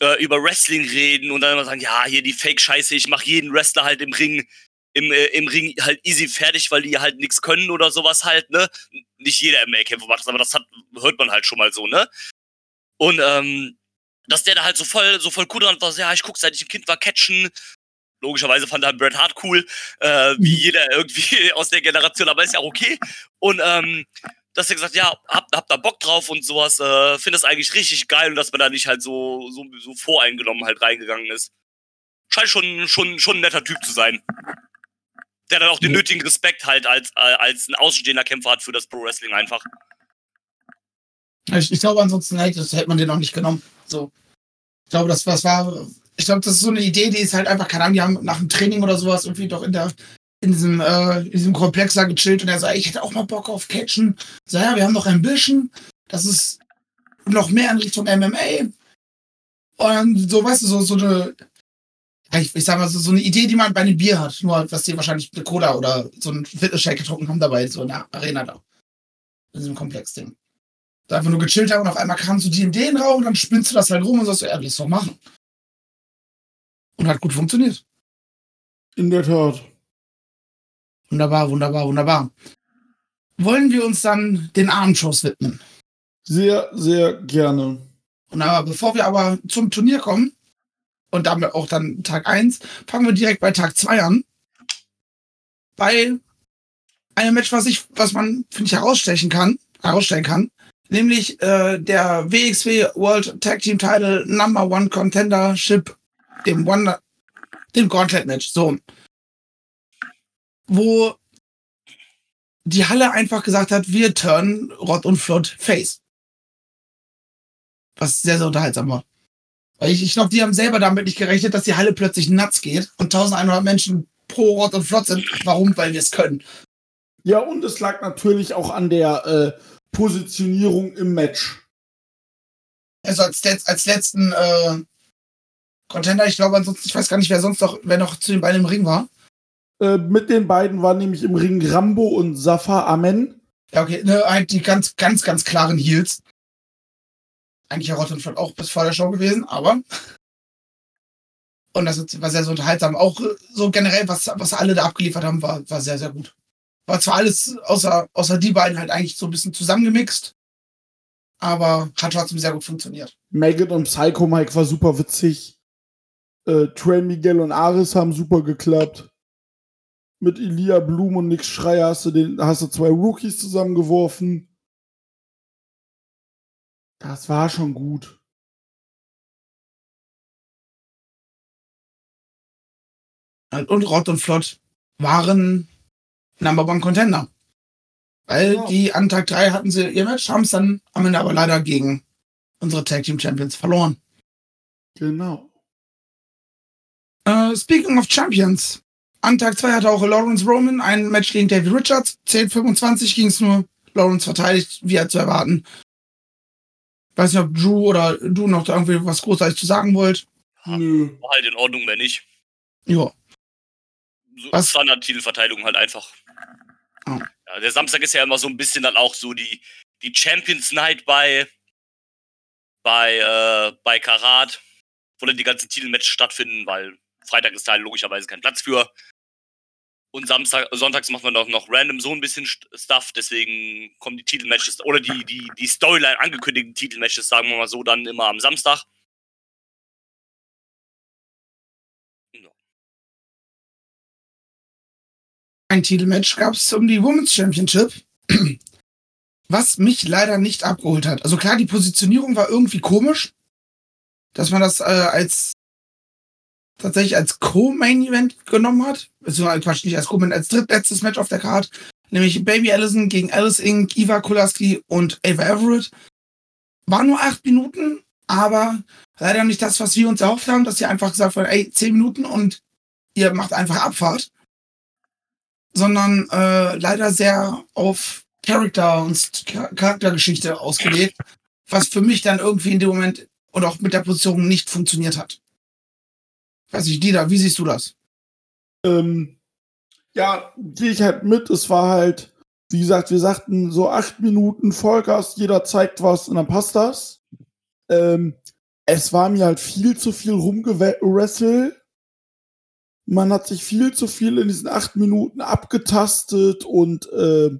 äh, über Wrestling reden und dann immer sagen, ja, hier die Fake-Scheiße, ich mach jeden Wrestler halt im Ring, im, äh, im Ring halt easy fertig, weil die halt nichts können oder sowas halt, ne? Nicht jeder MMA-Kämpfer macht das, aber das hat, hört man halt schon mal so, ne? Und, ähm, dass der da halt so voll, so voll cool dran war, so, ja, ich guck, seit ich ein Kind war, catchen. Logischerweise fand er Bret Hart cool, äh, wie jeder irgendwie aus der Generation, aber ist ja auch okay. Und ähm, dass er gesagt, ja, hab, hab da Bock drauf und sowas, äh, finde das eigentlich richtig geil und dass man da nicht halt so, so, so voreingenommen halt reingegangen ist. Scheint schon, schon, schon ein netter Typ zu sein. Der dann auch den Ja. nötigen Respekt halt als, äh, als ein außenstehender Kämpfer hat für das Pro Wrestling einfach. Ich, ich glaube, ansonsten hätte, das hätte man den auch nicht genommen. So. Ich glaube, das, das war, ich glaube, das ist so eine Idee, die ist halt einfach, keine Ahnung, die haben nach dem Training oder sowas irgendwie doch in der, in diesem, äh, in diesem Komplex da gechillt und er sagt, ich hätte auch mal Bock auf Catchen. So, ja, wir haben noch Ambition. Das ist noch mehr in Richtung MMA. Und so, weißt du, so, so eine, ich, ich sag mal, so, so eine Idee, die man bei einem Bier hat. Nur, was die wahrscheinlich eine Cola oder so einen Fitness-Shake getrunken haben dabei, so in der Arena da. In diesem Komplex-Ding. Da einfach nur gechillt haben und auf einmal kamst du die in den Raum und dann spinnst du das halt rum und sagst, ja, lass doch machen. Und hat gut funktioniert. In der Tat. Wunderbar, wunderbar, wunderbar. Wollen wir uns dann den Abendshows widmen? Sehr, sehr gerne. Und aber bevor wir aber zum Turnier kommen und damit auch dann Tag 1, fangen wir direkt bei Tag 2 an. Bei einem Match, was ich, was man, finde ich, herausstechen kann, herausstellen kann, nämlich äh, der WXW World Tag Team Title Number One Contendership, dem One, dem Gauntlet Match, so. Wo die Halle einfach gesagt hat, wir turnen Rott und Flott Face. Was sehr, sehr unterhaltsam war. Weil ich, ich glaube, die haben selber damit nicht gerechnet, dass die Halle plötzlich nuts geht und 1100 Menschen pro Rott und Flott sind. Warum? Weil wir es können. Ja, und es lag natürlich auch an der äh, Positionierung im Match. Also als, letz- als letzten äh, Contender, ich glaube ansonsten, ich weiß gar nicht, wer sonst noch, wer noch zu den beiden im Ring war. Äh, mit den beiden waren nämlich im Ring Rambo und Safa Amen. Ja, okay, ne, halt die ganz, ganz, ganz klaren Heels. Eigentlich ja Rottenfeld auch bis vor der Show gewesen, aber. Und das war sehr so unterhaltsam. Auch äh, so generell, was, was alle da abgeliefert haben, war, war sehr, sehr gut. War zwar alles außer, außer die beiden halt eigentlich so ein bisschen zusammengemixt, aber hat trotzdem sehr gut funktioniert. Megan und Psycho Mike war super witzig. Äh, Trey Miguel und Aris haben super geklappt. Mit Elia Blum und Nick Schreier hast du, den, hast du zwei Rookies zusammengeworfen. Das war schon gut. Und Rott und Flott waren Number One Contender. Weil Ja. die an Tag 3 hatten sie ihr Match, haben es dann am Ende aber leider gegen unsere Tag Team Champions verloren. Genau. Äh, speaking of Champions. An Tag 2 hatte auch Lawrence Roman ein Match gegen David Richards. 10:25 ging es nur. Lawrence verteidigt, wie er zu erwarten. Weiß nicht, ob Drew oder du noch da irgendwie was großartig zu sagen wollt. Nö. War halt in Ordnung, wenn nicht. Ja. So Was? Standard-Titelverteidigung halt einfach. Ja, der Samstag ist ja immer so ein bisschen dann auch so die, die Champions Night bei, bei, äh, bei Karat, wo dann die ganzen Titelmatches stattfinden, weil Freitag ist da logischerweise kein Platz für. Und Samstag, sonntags macht man doch noch random so ein bisschen St- Stuff, deswegen kommen die Titelmatches oder die, die, die Storyline angekündigten Titelmatches, sagen wir mal so, dann immer am Samstag. Ein Titelmatch gab es um die Women's Championship, was mich leider nicht abgeholt hat. Also klar, die Positionierung war irgendwie komisch, dass man das äh, als tatsächlich als Co-Main-Event genommen hat. Beziehungsweise Quatsch, nicht als Co-Main, als drittletztes Match auf der Card. Nämlich Baby Allison gegen Alice Inc., Eva Kulaski und Ava Everett. War nur acht Minuten, aber leider nicht das, was wir uns erhofft haben, dass sie einfach gesagt haben, ey, zehn Minuten und ihr macht einfach Abfahrt sondern äh, leider sehr auf Charakter und Char- Charaktergeschichte ausgelegt, was für mich dann irgendwie in dem Moment und auch mit der Position nicht funktioniert hat. Weiß ich, Dieter, wie siehst du das? Ähm, ja, gehe ich halt mit. Es war halt, wie gesagt, wir sagten so acht Minuten Vollgas, jeder zeigt was und dann passt das. Ähm, es war mir halt viel zu viel rumgewrestelt. Man hat sich viel zu viel in diesen acht Minuten abgetastet und äh,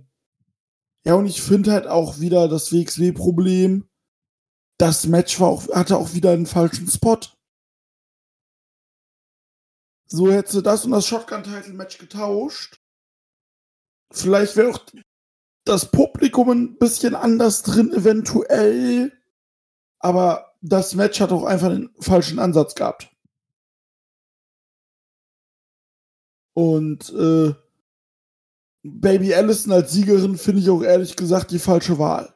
ja, und ich finde halt auch wieder das WXW-Problem. Das Match war auch, hatte auch wieder einen falschen Spot. So hättest du das und das Shotgun-Title-Match getauscht. Vielleicht wäre auch das Publikum ein bisschen anders drin, eventuell. Aber das Match hat auch einfach den falschen Ansatz gehabt. Und äh, Baby Allison als Siegerin finde ich auch ehrlich gesagt die falsche Wahl.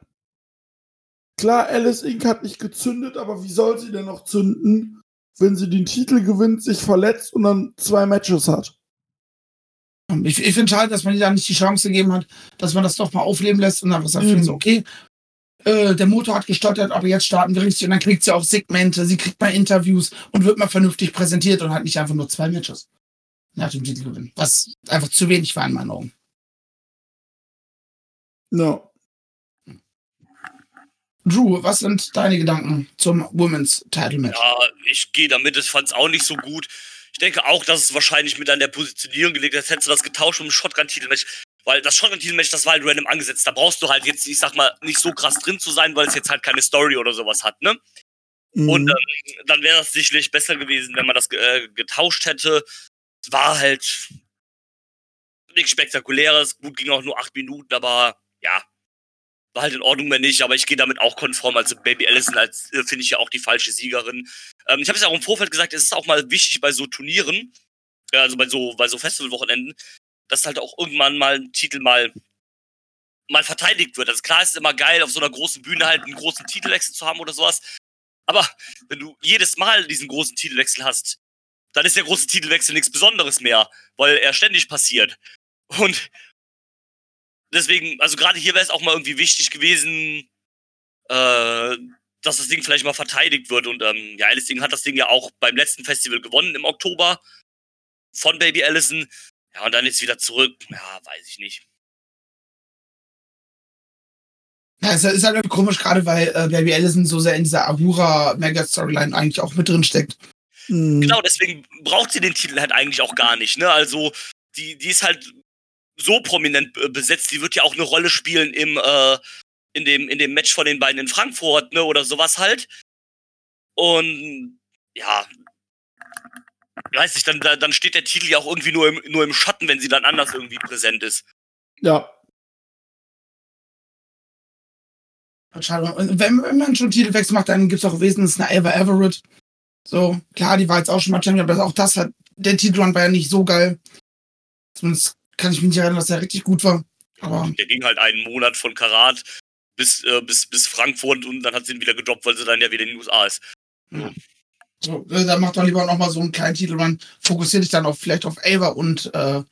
Klar, Alice Inc. hat nicht gezündet, aber wie soll sie denn noch zünden, wenn sie den Titel gewinnt, sich verletzt und dann zwei Matches hat? Ich, ich finde schade, dass man ihr da nicht die Chance gegeben hat, dass man das doch mal aufleben lässt und dann sagt, Mhm. so, okay, äh, der Motor hat gestottert, aber jetzt starten wir richtig und dann kriegt sie auch Segmente, sie kriegt mal Interviews und wird mal vernünftig präsentiert und hat nicht einfach nur zwei Matches nach dem Titelgewinn, was einfach zu wenig war in meinen Augen. Ja. Drew, was sind deine Gedanken zum Women's Title Match? Ja, ich gehe damit, ich fand es auch nicht so gut. Ich denke auch, dass es wahrscheinlich mit an der Positionierung gelegt ist. Hättest du das getauscht mit dem Shotgun-Titelmatch. Weil das Shotgun-Titelmatch, das war halt random angesetzt. Da brauchst du halt jetzt, ich sag mal, nicht so krass drin zu sein, weil es jetzt halt keine Story oder sowas hat, ne? Mhm. Und ähm, dann wäre das sicherlich besser gewesen, wenn man das äh, getauscht hätte. Es war halt nichts Spektakuläres. Gut, ging auch nur acht Minuten, aber ja, war halt in Ordnung, wenn nicht. Aber ich gehe damit auch konform. Also Baby Allison als äh, finde ich ja auch die falsche Siegerin. Ähm, ich habe es ja auch im Vorfeld gesagt, es ist auch mal wichtig bei so Turnieren, äh, also bei so, bei so Festivalwochenenden, dass halt auch irgendwann mal ein Titel mal mal verteidigt wird. Also klar ist es immer geil, auf so einer großen Bühne halt einen großen Titelwechsel zu haben oder sowas. Aber wenn du jedes Mal diesen großen Titelwechsel hast, dann ist der große Titelwechsel nichts Besonderes mehr, weil er ständig passiert. Und deswegen, also gerade hier wäre es auch mal irgendwie wichtig gewesen, äh, dass das Ding vielleicht mal verteidigt wird. Und ähm, ja, Alice Ding hat das Ding ja auch beim letzten Festival gewonnen im Oktober von Baby Allison. Ja, und dann jetzt wieder zurück. Ja, weiß ich nicht. Ja, es ist halt irgendwie komisch, gerade weil äh, Baby Allison so sehr in dieser Ahura-Mega-Storyline eigentlich auch mit drin steckt. Mhm. Genau, deswegen braucht sie den Titel halt eigentlich auch gar nicht. Ne? Also, die, die ist halt so prominent besetzt, die wird ja auch eine Rolle spielen im, äh, in, dem, in dem Match von den beiden in Frankfurt, ne, oder sowas halt. Und ja, weiß ich, dann, da- dann steht der Titel ja auch irgendwie nur im, nur im Schatten, wenn sie dann anders irgendwie präsent ist. Ja, Schade. Und wenn, wenn man schon Titelwechsel macht, dann gibt's auch wesentlich eine Ava Everett. So, klar, die war jetzt auch schon mal Champion, aber auch das hat, der Titelrun war ja nicht so geil. Zumindest kann ich mich nicht erinnern, dass der richtig gut war. Aber Der ging halt einen Monat von Karat bis, äh, bis, bis Frankfurt und dann hat sie ihn wieder gedroppt, weil sie dann ja wieder in den USA ist. so, äh, da macht doch lieber noch mal so einen kleinen Titelrun. Fokussiert dich dann auf vielleicht auf Ava und äh,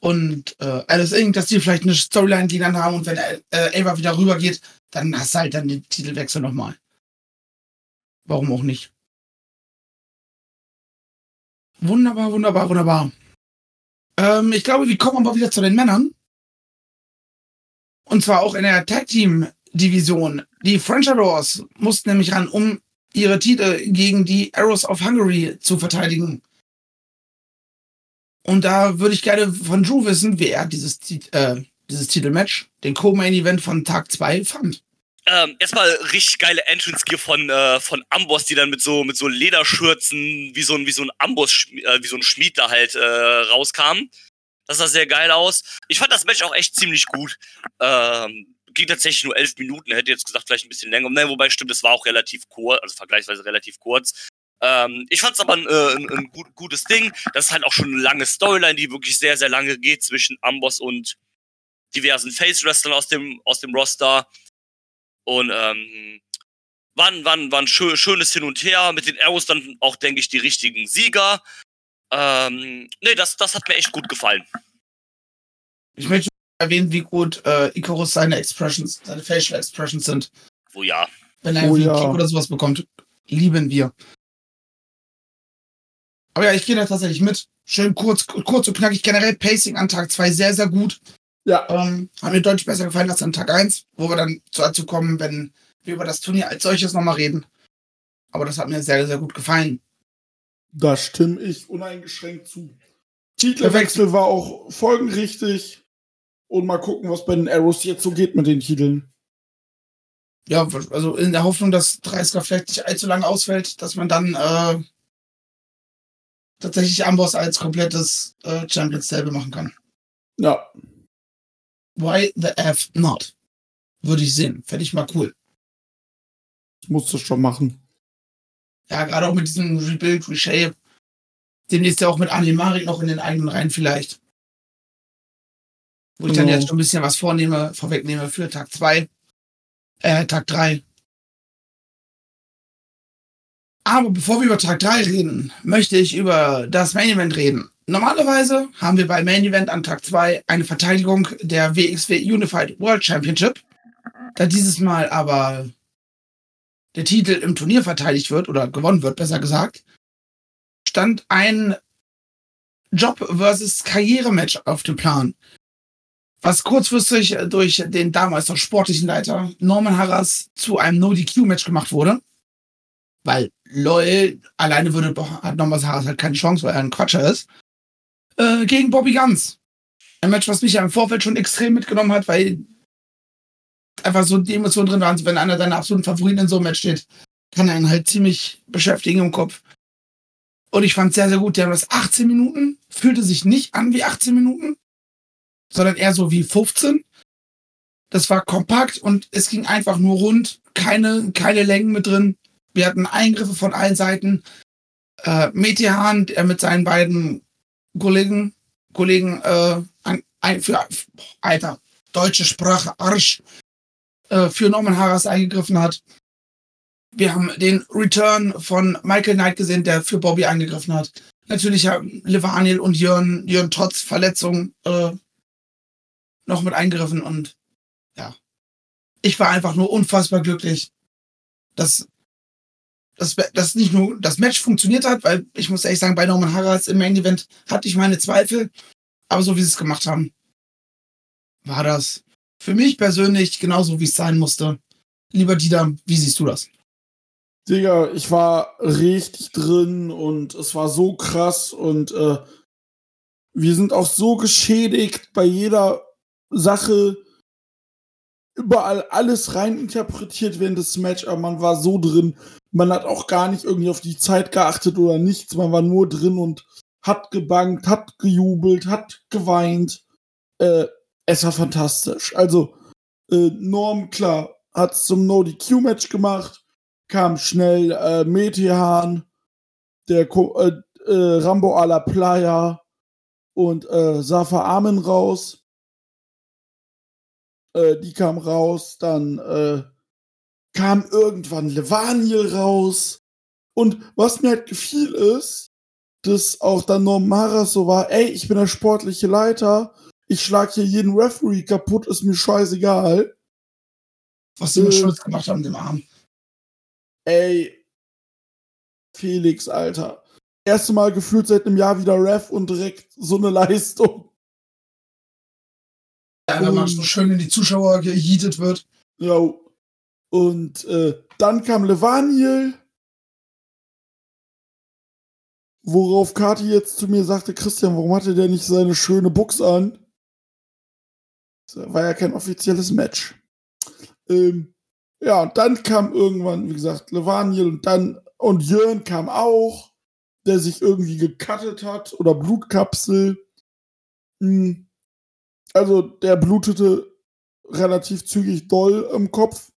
und äh, Alice Inc., dass die vielleicht eine Storyline gegeneinander haben und wenn äh, Ava wieder rübergeht, dann hast du halt dann den Titelwechsel nochmal. Warum auch nicht? Wunderbar, wunderbar, wunderbar. Ähm, ich glaube, wir kommen aber wieder zu den Männern. Und zwar auch in der Tag Team Division. Die French Adors mussten nämlich ran, um ihre Titel gegen die Arrows of Hungary zu verteidigen. Und da würde ich gerne von Drew wissen, wie er dieses, äh, dieses Titelmatch, den Co-Main-Event von Tag 2, fand. Ähm, erstmal richtig geile Entrance Gear von äh, von Amboss, die dann mit so mit so Lederschürzen wie so ein wie so ein Amboss äh, wie so ein Schmied da halt äh, rauskam. Das sah sehr geil aus. Ich fand das Match auch echt ziemlich gut. Ähm, ging tatsächlich nur elf Minuten. Hätte jetzt gesagt vielleicht ein bisschen länger. Ne, wobei stimmt, es war auch relativ kurz, also vergleichsweise relativ kurz. Ähm, ich fand es aber ein, äh, ein, ein gut, gutes Ding. Das ist halt auch schon eine lange Storyline, die wirklich sehr sehr lange geht zwischen Amboss und diversen Face-Wrestlern aus dem aus dem Roster. Und ähm, war, ein- war, ein- war ein schö schönes Hin und Her. Mit den Arrows dann auch, denke ich, die richtigen Sieger. Ähm, nee, das, das hat mir echt gut gefallen. Ich möchte erwähnen, wie gut äh, Icarus seine Expressions, seine Facial Expressions sind. Wo ja. Wenn er Oh irgendwie ja. einen Kick oder sowas bekommt, lieben wir. Aber ja, ich gehe da tatsächlich mit. Schön kurz, kurz und knackig. Generell Pacing an Tag 2 sehr, sehr gut. Ja, Ähm, hat mir deutlich besser gefallen als an Tag 1, wo wir dann dazu kommen, wenn wir über das Turnier als solches nochmal reden. Aber das hat mir sehr, sehr gut gefallen. da stimme ich uneingeschränkt zu. Titelwechsel war auch folgenrichtig. Und mal gucken, was bei den Arrows jetzt so geht mit den Titeln. Ja, also in der Hoffnung, dass Dreisker vielleicht nicht allzu lange ausfällt, dass man dann äh, tatsächlich Amboss als komplettes äh, Champions Stable machen kann. Ja, Why the F not? Würde ich sehen. Fände ich mal cool. das musst du schon machen. Ja, gerade auch mit diesem Rebuild, Reshape. Demnächst ja auch mit Animarik noch in den eigenen Reihen vielleicht. Wo ich dann Genau. jetzt schon ein bisschen was vornehme, vorwegnehme für Tag 2. Äh, Tag 3. Aber bevor wir über Tag 3 reden, möchte ich über das Main Event reden. Normalerweise haben wir bei Main Event an Tag 2 eine Verteidigung der WXW Unified World Championship. Da dieses Mal aber der Titel im Turnier verteidigt wird oder gewonnen wird, besser gesagt, stand ein Job versus Karrierematch auf dem Plan. Was kurzfristig durch den damals noch sportlichen Leiter Norman Harras zu einem No-DQ-Match gemacht wurde. Weil LOL alleine würde, hat Norman Harras halt keine Chance, weil er ein Quatscher ist. Äh, gegen Bobby Guns. Ein Match, was mich ja im Vorfeld schon extrem mitgenommen hat, weil einfach so die Emotionen drin waren. Wenn einer deiner absoluten Favoriten in so einem Match steht, kann er ihn halt ziemlich beschäftigen im Kopf. Und ich fand sehr, sehr gut. Die haben das 18 Minuten, fühlte sich nicht an wie 18 Minuten, sondern eher so wie 15. Das war kompakt und es ging einfach nur rund, keine, keine Längen mit drin. Wir hatten Eingriffe von allen Seiten. Äh, Metehan, der mit seinen beiden Kollegen, Kollegen, äh, ein, ein, für, Alter, deutsche Sprache, Arsch, äh, für Norman Harras eingegriffen hat. Wir haben den Return von Michael Knight gesehen, der für Bobby eingegriffen hat. Natürlich haben Levaniel und Jörn, Jörn trotz Verletzung äh, noch mit eingegriffen und ja. Ich war einfach nur unfassbar glücklich, dass, dass, dass nicht nur das Match funktioniert hat, weil ich muss ehrlich sagen, bei Norman Harras im Main Event hatte ich meine Zweifel. Aber so wie sie es gemacht haben, war das für mich persönlich genauso, wie es sein musste. Lieber Dieter, wie siehst du das? Digga, ich war richtig drin und es war so krass und äh, wir sind auch so geschädigt bei jeder Sache, überall alles reininterpretiert während des Match, aber man war so drin. Man hat auch gar nicht irgendwie auf die Zeit geachtet oder nichts. Man war nur drin und hat gebankt, hat gejubelt, hat geweint. Äh, es war fantastisch. Also, äh, Norm, klar, hat es zum No-DQ-Match gemacht, kam schnell äh, Metehan, der Ko äh, äh, Rambo a la Playa und äh, Safa Amen raus äh, die kam raus, dann äh, kam irgendwann Levaniel raus. Und was mir halt gefiel ist, dass auch dann Norm so war, ey, ich bin der sportliche Leiter, ich schlag hier jeden Referee kaputt, ist mir scheißegal. Was sie äh, Schulz gemacht haben, dem Arm. Ey, Felix, Alter. Erste Mal gefühlt seit einem Jahr wieder Ref und direkt so eine Leistung. Ja, wenn man so schön in die Zuschauer gejietet wird. Ja. Und äh, dann kam Levaniel, worauf Kati jetzt zu mir sagte, Christian, warum hatte der nicht seine schöne Box an? Das war ja kein offizielles Match. Ähm, ja, und dann kam irgendwann, wie gesagt, Levaniel und dann, und Jörn kam auch, der sich irgendwie gecuttet hat oder Blutkapsel. Hm. Also der blutete relativ zügig doll im Kopf.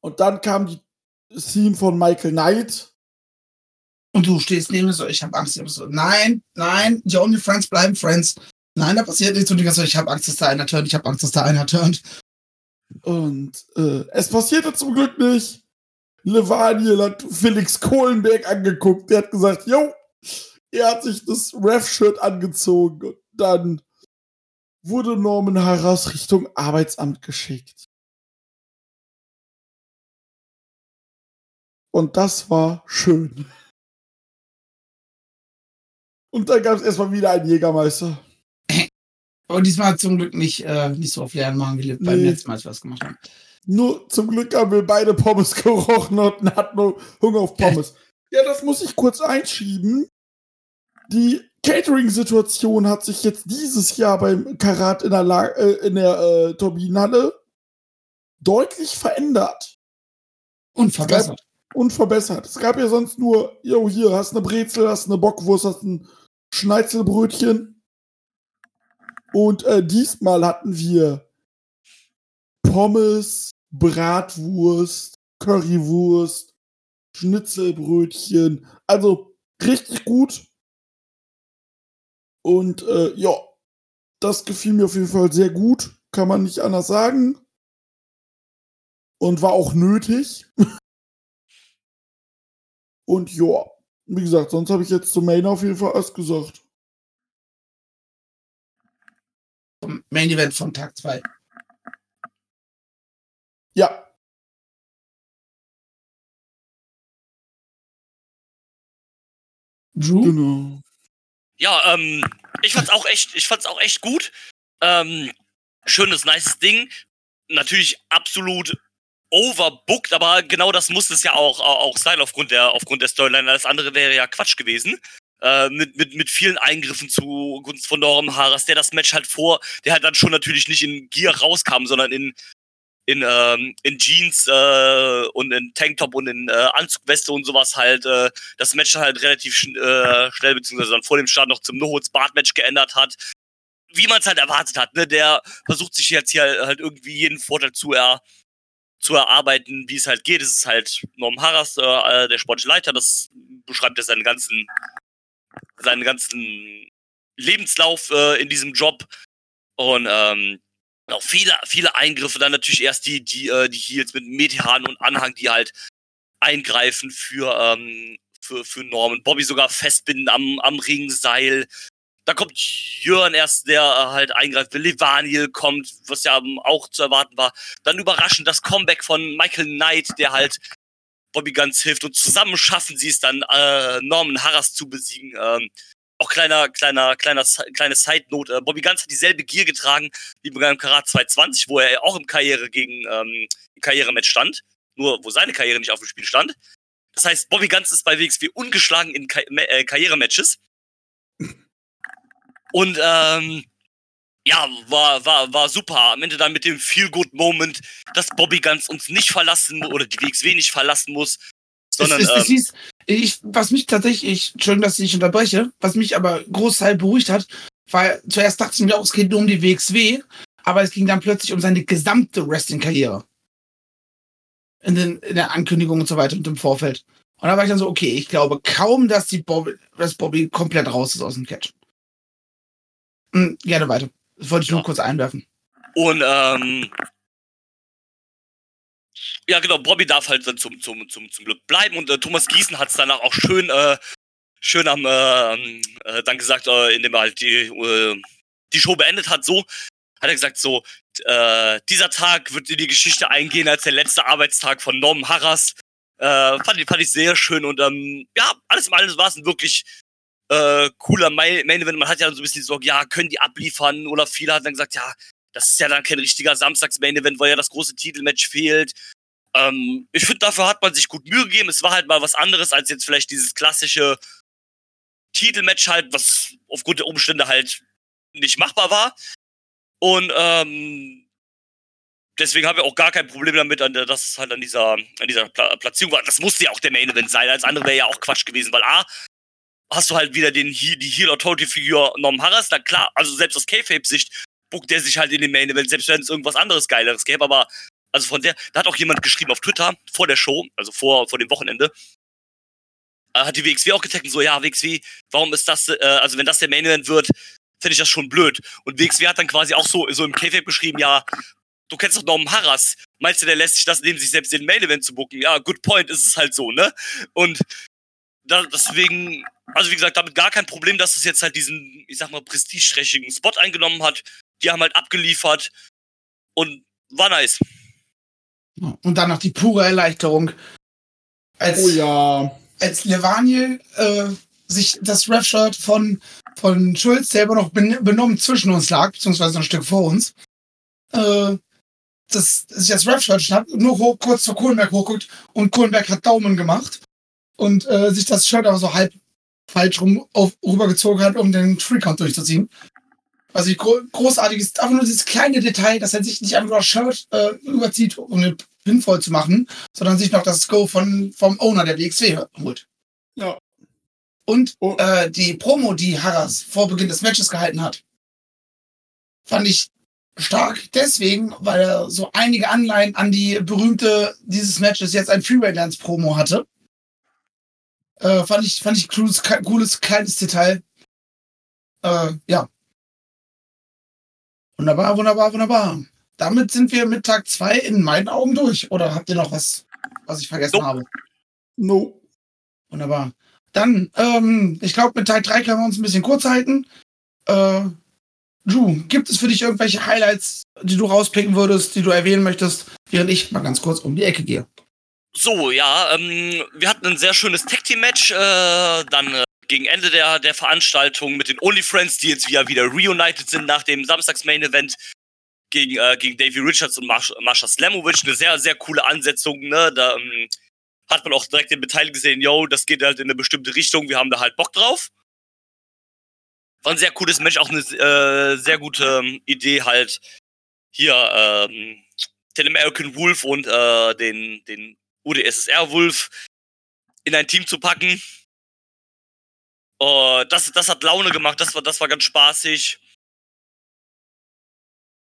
Und dann kam die Theme von Michael Knight. Und du stehst neben mir so, ich habe Angst. Ich hab so, nein, nein, die Only Friends bleiben Friends. Nein, da passiert nichts. Und die ganze Zeit, ich habe Angst, dass da einer turnt. Ich habe Angst, dass da einer turnt. Und äh, es passierte zum Glück nicht. Levaniel hat Felix Kohlenberg angeguckt. Der hat gesagt, jo, er hat sich das Ref-Shirt angezogen. Und dann wurde Norman Harras Richtung Arbeitsamt geschickt. Und das war schön. Und dann gab es erstmal wieder einen Jägermeister. Aber diesmal zum Glück nicht, äh, nicht so auf leeren Magen gelebt, beim nee. letzten Mal, als wir was gemacht haben. Nur zum Glück haben wir beide Pommes gerochen und hatten Hunger auf Pommes. ja, das muss ich kurz einschieben. Die Catering-Situation hat sich jetzt dieses Jahr beim Karat in der, La äh, in der äh, Turbinenhalle deutlich verändert. Und verbessert. und verbessert. Es gab ja sonst nur, jo, hier, hast eine Brezel, hast eine Bockwurst, hast ein Schneizelbrötchen. Und äh, diesmal hatten wir Pommes, Bratwurst, Currywurst, Schnitzelbrötchen. Also richtig gut. Und äh, ja, das gefiel mir auf jeden Fall sehr gut. Kann man nicht anders sagen. Und war auch nötig. Und ja, wie gesagt, sonst habe ich jetzt zum Main auf jeden Fall alles gesagt. Main Event von Tag 2. Ja. Drew? Genau. Ja, ähm, ich fand's auch echt, ich fand's auch echt gut. Ähm, schönes, nices Ding. Natürlich absolut overbooked, aber genau das muss es ja auch, auch sein aufgrund der, aufgrund der Storyline. Alles andere wäre ja Quatsch gewesen. Äh, mit, mit, mit vielen Eingriffen zu Gunst von Norm Harras, der das Match halt vor, der halt dann schon natürlich nicht in Gear rauskam, sondern in in, ähm, in Jeans äh, und in Tanktop und in äh, Anzugweste und sowas halt äh, das Match halt relativ schn äh, schnell, beziehungsweise dann vor dem Start noch zum No-Holds-Bart-Match geändert hat. Wie man es halt erwartet hat, ne? Der versucht sich jetzt hier halt irgendwie jeden Vorteil zu, er zu erarbeiten, wie es halt geht. Es ist halt Norm Harras, äh, der sportliche Leiter, das beschreibt ja seinen ganzen, seinen ganzen Lebenslauf äh, in diesem Job. Und ähm, auch viele, viele Eingriffe, dann natürlich erst die, die, äh, die Heels mit Metehan und Anhang, die halt eingreifen für, ähm, für, für Norman. Bobby sogar festbinden am, am Ringseil. Da kommt Jörn erst, der äh, halt eingreift. Levaniel kommt, was ja auch zu erwarten war. Dann überraschend das Comeback von Michael Knight, der halt Bobby ganz hilft. Und zusammen schaffen sie es dann, äh, Norman Harras zu besiegen. Ähm, auch kleiner, kleiner, kleiner, kleine Side-Note. Äh, Bobby Ganz hat dieselbe Gear getragen wie beim Karat 220, wo er auch im Karriere gegen ähm, im Karrierematch stand. Nur, wo seine Karriere nicht auf dem Spiel stand. Das heißt, Bobby Ganz ist bei WXW ungeschlagen in Ka äh, Karrierematches. Und ähm, ja, war, war, war super. Am Ende dann mit dem Feel-Good-Moment, dass Bobby Ganz uns nicht verlassen oder die WXW nicht verlassen muss, sondern. es, es, ähm, es hieß, ich, was mich tatsächlich, ich, Entschuldigung, dass ich dich unterbreche, was mich aber Großteil beruhigt hat, weil zuerst dachte ich mir auch, es geht nur um die WXW, aber es ging dann plötzlich um seine gesamte Wrestling-Karriere. In, den, in der Ankündigung und so weiter und im Vorfeld. Und da war ich dann so, okay, ich glaube kaum, dass die Bobby, dass Bobby komplett raus ist aus dem Catch. Hm, gerne weiter. Das wollte ich nur Ja. kurz einwerfen. Und ähm, ja, genau, Bobby darf halt dann zum, zum, zum, zum Glück bleiben und äh, Thomas Gießen hat es danach auch schön, äh, schön am äh, äh, dann gesagt, äh, indem er halt die, äh, die Show beendet hat, so, hat er gesagt, so, äh, dieser Tag wird in die Geschichte eingehen als der letzte Arbeitstag von Norman Harras. Fand, ich- fand ich sehr schön und ähm, ja, alles in allem war es ein wirklich cooler Main Event. Man hat ja so ein bisschen die Sorge, ja, können die abliefern? Oder viele haben dann gesagt, ja, das ist ja dann kein richtiger Samstags-Main-Event, weil ja das große Titelmatch fehlt. Ähm, ich finde, dafür hat man sich gut Mühe gegeben. Es war halt mal was anderes als jetzt vielleicht dieses klassische Titelmatch halt, was aufgrund der Umstände halt nicht machbar war. Und ähm, deswegen haben wir auch gar kein Problem damit, dass es halt an dieser, an dieser Pla Platzierung war. Das musste ja auch der Main Event sein. Als andere wäre ja auch Quatsch gewesen, weil A, hast du halt wieder den, die Heel Authority Figur Norm Harras. Na klar, also selbst aus K-Fape-Sicht buckt der sich halt in den Main Event, selbst wenn es irgendwas anderes Geileres gäbe. Aber also von der, da hat auch jemand geschrieben auf Twitter vor der Show, also vor, vor dem Wochenende, äh, hat die WXW auch getaggt und so, ja, WXW, warum ist das, äh, also wenn das der Main Event wird, finde ich das schon blöd. Und WXW hat dann quasi auch so, so im K-Fape geschrieben, ja, du kennst doch Norman Harras. Meinst du, der lässt sich das nehmen, sich selbst den Main Event zu bucken? Ja, good point, ist es halt so, ne? Und da, deswegen, also wie gesagt, damit gar kein Problem, dass es jetzt halt diesen, ich sag mal, prestigeträchtigen Spot eingenommen hat. Die haben halt abgeliefert und war nice. Und dann noch die pure Erleichterung. Als, Oh ja. als Levaniel äh, sich das Ref-Shirt von, von Schulz selber noch ben benommen zwischen uns lag, beziehungsweise ein Stück vor uns, äh, das, sich das Ref-Shirt schnappt, nur hoch, kurz vor Kohlenberg hochguckt und Kohlenberg hat Daumen gemacht und äh, sich das Shirt aber so halb falsch rum auf, rübergezogen hat, um den Tree-Count durchzuziehen. Also gro großartig ist einfach nur dieses kleine Detail, dass er sich nicht einfach nur das Shirt äh, überzieht, um den Pin voll zu machen, sondern sich noch das Go von, vom Owner der WXW holt. Ja. Und Oh. äh, die Promo, die Harras vor Beginn des Matches gehalten hat, fand ich stark deswegen, weil er so einige Anleihen an die berühmte dieses Matches jetzt ein Freeway Dance Promo hatte. Äh, fand ich, fand ich cooles, cooles kleines Detail. Äh, ja. Wunderbar, wunderbar, wunderbar. Damit sind wir mit Tag zwei in meinen Augen durch. Oder habt ihr noch was, was ich vergessen Nope. habe? No. Wunderbar. Dann, ähm, ich glaube, mit Teil 3 können wir uns ein bisschen kurz halten. Äh, Drew, gibt es für dich irgendwelche Highlights, die du rauspicken würdest, die du erwähnen möchtest, während ich mal ganz kurz um die Ecke gehe? So, ja, ähm, wir hatten ein sehr schönes Tag-Team-Match, äh, dann äh, gegen Ende der, der Veranstaltung mit den Only Friends, die jetzt wieder, wieder reunited sind nach dem Samstags-Main-Event gegen, äh, gegen Davey Richards und Marsha, Marsha Slamovic. Eine sehr, sehr coole Ansetzung, ne? Da ähm, hat man auch direkt den Beteiligten gesehen, yo, das geht halt in eine bestimmte Richtung, wir haben da halt Bock drauf. War ein sehr cooles Match, auch eine äh, sehr gute ähm, Idee halt hier, ähm, den American Wolf und äh, den, den UdSSR Wolf in ein Team zu packen. Uh, das, das hat Laune gemacht, das war, das war ganz spaßig.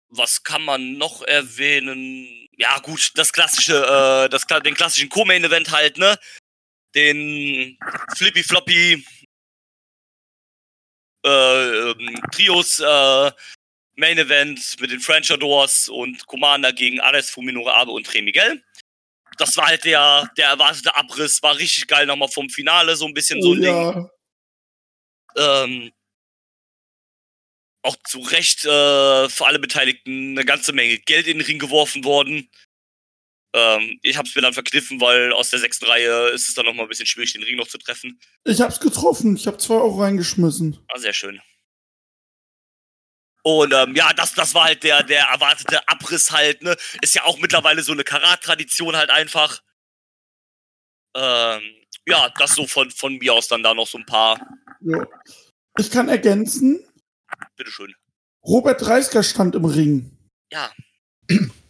Was kann man noch erwähnen? Ja, gut, das klassische, äh, das, den klassischen Co-Main-Event halt, ne? Den Flippy Floppy äh, ähm, Trios äh, Main Event mit den French Adors und Commander gegen Ares Fuminore Abe und Rey Miguel das war halt der, der erwartete Abriss, war richtig geil nochmal vom Finale, so ein bisschen so Oh ein Ding. Ähm, auch zu Recht äh, für alle Beteiligten eine ganze Menge Geld in den Ring geworfen worden. Ähm, ich habe es mir dann verkniffen, weil aus der sechsten Reihe ist es dann noch mal ein bisschen schwierig, den Ring noch zu treffen. Ich hab's getroffen. Ich hab zwei Euro reingeschmissen. Ah, sehr schön. Und ähm, ja, das, das war halt der, der erwartete Abriss halt, ne? Ist ja auch mittlerweile so eine Karat-Tradition halt einfach. Ähm, ja, das so von, von mir aus dann da noch so ein paar. Ja. Ich kann ergänzen, Bitteschön. Robert Reisker stand im Ring. Ja,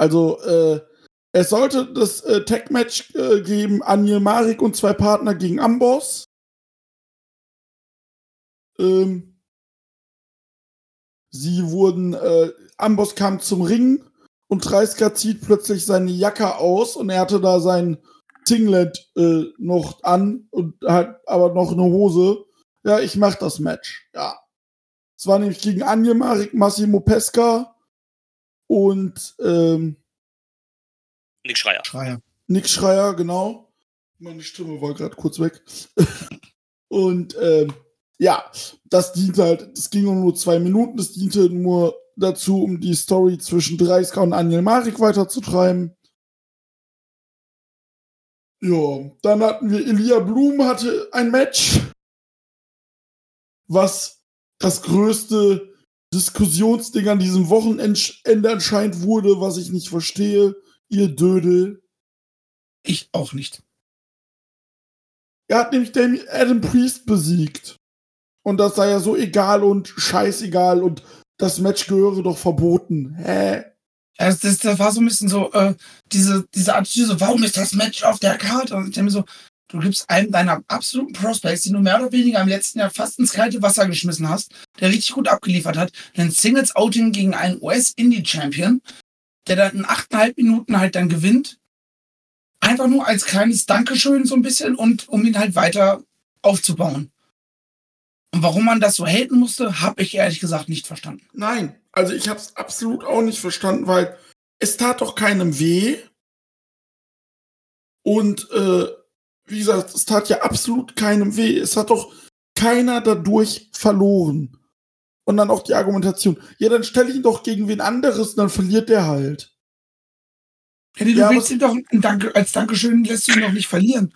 Also, äh, es sollte das äh, Tag-Match äh, geben, Anje Marik und zwei Partner gegen Amboss. Ähm, sie wurden, äh, Amboss kam zum Ring und Reisker zieht plötzlich seine Jacke aus und er hatte da sein Singlet äh, noch an und hat aber noch eine Hose. Ja, ich mach das Match. Ja. Es war nämlich gegen Anje Marik, Massimo Pesca und ähm, Nick Schreier. Schreier. Nick Schreier, genau. Meine Stimme war gerade kurz weg. und ähm, ja, das diente halt, das ging nur zwei Minuten, das diente nur dazu, um die Story zwischen Dreisker und Aniel Marik weiterzutreiben. Ja, dann hatten wir Elia Blum hatte ein Match, was das größte Diskussionsding an diesem Wochenende anscheinend wurde, was ich nicht verstehe. Ihr Dödel. Ich auch nicht. Er hat nämlich Adam Priest besiegt. Und das sei ja so egal und scheißegal und das Match gehöre doch verboten. Hä? Das, das, das war so ein bisschen so, äh, diese, diese Attitüde, so, warum ist das Match auf der Karte? Und ich denke mir so, du gibst einem deiner absoluten Prospects, die du mehr oder weniger im letzten Jahr fast ins kalte Wasser geschmissen hast, der richtig gut abgeliefert hat, einen Singles-Outing gegen einen US-Indie-Champion, der dann in achteinhalb Minuten halt dann gewinnt. Einfach nur als kleines Dankeschön so ein bisschen und um ihn halt weiter aufzubauen. Und warum man das so haten musste, habe ich ehrlich gesagt nicht verstanden. Nein, also ich hab's absolut auch nicht verstanden, weil es tat doch keinem weh. Und äh, wie gesagt, es tat ja absolut keinem weh. Es hat doch keiner dadurch verloren. Und dann auch die Argumentation. Ja, dann stelle ich ihn doch gegen wen anderes, dann verliert der halt. Ja, du Ja, willst ihn doch ein Danke, als Dankeschön lässt du ihn doch nicht verlieren.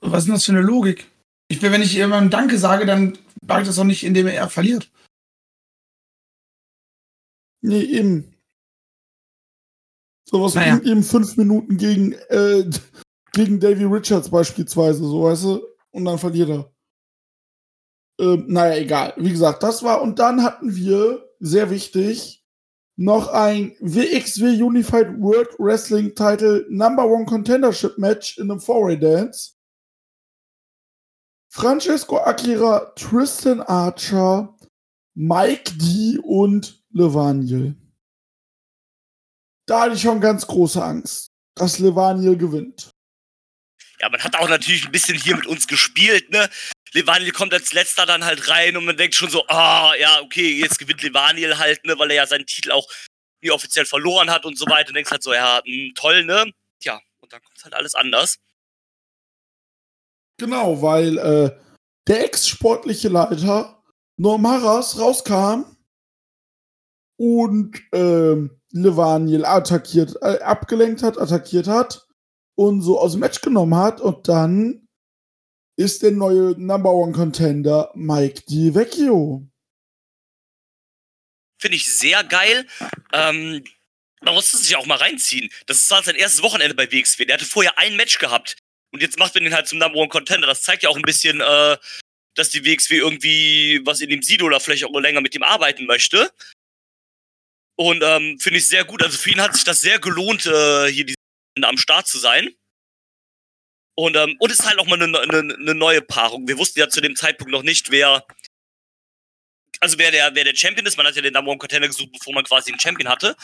Was ist denn das für eine Logik? Ich will, wenn ich jemandem Danke sage, dann sage ich das doch nicht, indem er verliert. Nee, eben. Sowas Naja. bringt eben fünf Minuten gegen, äh, gegen Davy Richards beispielsweise, so weißt du? Und dann verliert er. Ähm, naja, egal. Wie gesagt, das war, und dann hatten wir, sehr wichtig, noch ein WXW Unified World Wrestling Title Number One Contendership Match in einem Four-Way Dance. Francesco Akira, Tristan Archer, Mike D und Levaniel. Da hatte ich schon ganz große Angst, dass Levaniel gewinnt. Ja, man hat auch natürlich ein bisschen hier mit uns gespielt, ne? Levaniel kommt als letzter dann halt rein und man denkt schon so, ah, ja, okay, jetzt gewinnt Levaniel halt, ne, weil er ja seinen Titel auch nie offiziell verloren hat und so weiter. Und denkst halt so, ja, mh, toll, ne? Tja, und dann kommt halt alles anders. Genau, weil äh, der ex-sportliche Leiter Norm Harras rauskam und ähm, Levaniel attackiert, äh, abgelenkt hat, attackiert hat und so aus dem Match genommen hat und dann ist der neue Number One Contender Mike Di Vecchio. Finde ich sehr geil. Ähm, man muss es sich auch mal reinziehen. Das ist halt sein erstes Wochenende bei WXW. Der hatte vorher ein Match gehabt. Und jetzt macht man den halt zum Number One Contender. Das zeigt ja auch ein bisschen, äh, dass die WXW irgendwie was in dem sieht oder vielleicht auch länger mit ihm arbeiten möchte. Und ähm, finde ich sehr gut. Also für ihn hat sich das sehr gelohnt, äh, hier am Start zu sein. Und, ähm, und es ist halt auch mal eine, eine, eine neue Paarung. Wir wussten ja zu dem Zeitpunkt noch nicht, wer, also wer der, wer der Champion ist. Man hat ja den Number One Contender gesucht, bevor man quasi einen Champion hatte.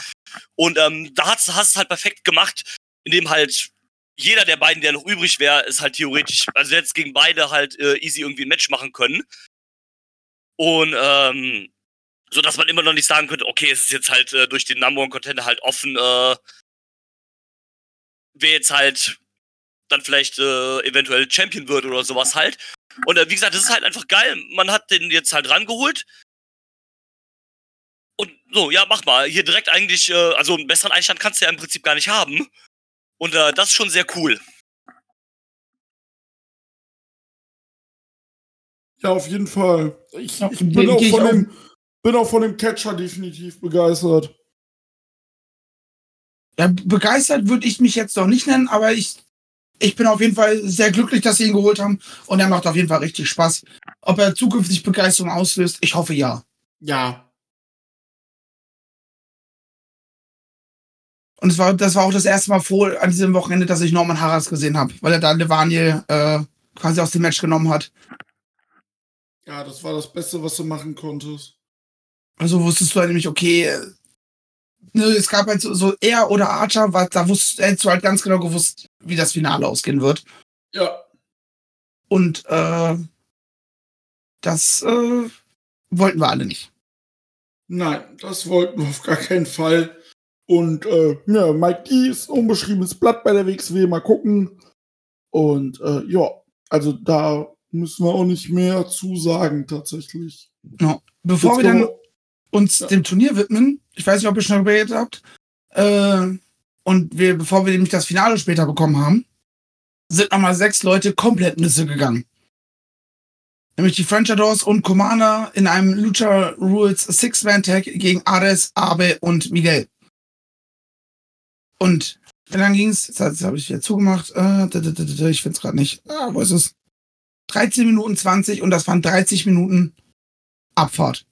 Und ähm, da hat's, hast es halt perfekt gemacht, indem halt jeder der beiden, der noch übrig wäre, ist halt theoretisch, also jetzt gegen beide halt äh, easy irgendwie ein Match machen können. Und ähm, so dass man immer noch nicht sagen könnte, okay, es ist jetzt halt äh, durch den Number One Contender halt offen, äh, wer jetzt halt dann vielleicht äh, eventuell Champion wird oder sowas halt. Und äh, wie gesagt, das ist halt einfach geil. Man hat den jetzt halt rangeholt. Und so, ja, mach mal. Hier direkt eigentlich, äh, also einen besseren Einstand kannst du ja im Prinzip gar nicht haben. Und äh, das ist schon sehr cool. Ja, auf jeden Fall. Ich, Ja, ich bin, auch ich dem, bin auch von dem Catcher definitiv begeistert. Ja, begeistert würde ich mich jetzt noch nicht nennen, aber ich, ich bin auf jeden Fall sehr glücklich, dass sie ihn geholt haben. Und er macht auf jeden Fall richtig Spaß. Ob er zukünftig Begeisterung auslöst, ich hoffe ja. Ja. Und es war, das war auch das erste Mal vor an diesem Wochenende, dass ich Norman Harras gesehen habe, weil er da Levaniel äh, quasi aus dem Match genommen hat. Ja, das war das Beste, was du machen konntest. Also wusstest du halt nämlich, okay, äh, ne, es gab halt so, so er oder Archer, war, da wusst, hättest du halt ganz genau gewusst, wie das Finale ausgehen wird. Ja. Und äh, das äh, wollten wir alle nicht. Nein, das wollten wir auf gar keinen Fall. Und äh, ja, Mike D ist ein unbeschriebenes Blatt bei der WXW. Mal gucken. Und äh, ja, also da müssen wir auch nicht mehr zu sagen, tatsächlich. Ja. Bevor Jetzt wir dann uns Ja. dem Turnier widmen, ich weiß nicht, ob ihr schon überlegt habt, äh, und wir, bevor wir nämlich das Finale später bekommen haben, sind nochmal sechs Leute komplett Nüsse gegangen. Nämlich die French Adors und Commander in einem Lucha Rules Six-Man-Tag gegen Ares, Abe und Miguel. Und dann ging's, jetzt, jetzt habe ich wieder zugemacht, äh, ich find's gerade nicht. Ah, wo ist es? 13 Minuten 20 und das waren 30 Minuten Abfahrt.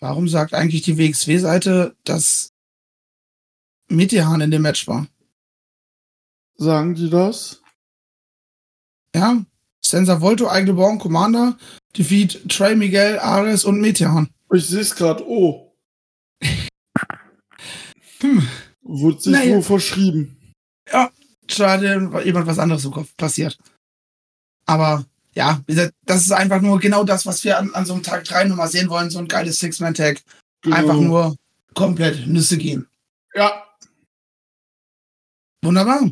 Warum sagt eigentlich die WXW-Seite, dass Mitihan in dem Match war? Sagen die das? Ja? Senza Volto, eigene Born, Commander, defeat Trey Miguel, Ares und Mitihan. Ich sehe es gerade. Oh. Hm. Wurde sich Naja. nur verschrieben. Schade, war jemand was anderes im Kopf passiert. Aber ja, das ist einfach nur genau das, was wir an, an so einem Tag 3 nochmal sehen wollen, so ein geiles Six-Man-Tag. Genau. Einfach nur komplett Nüsse gehen. Ja. Wunderbar.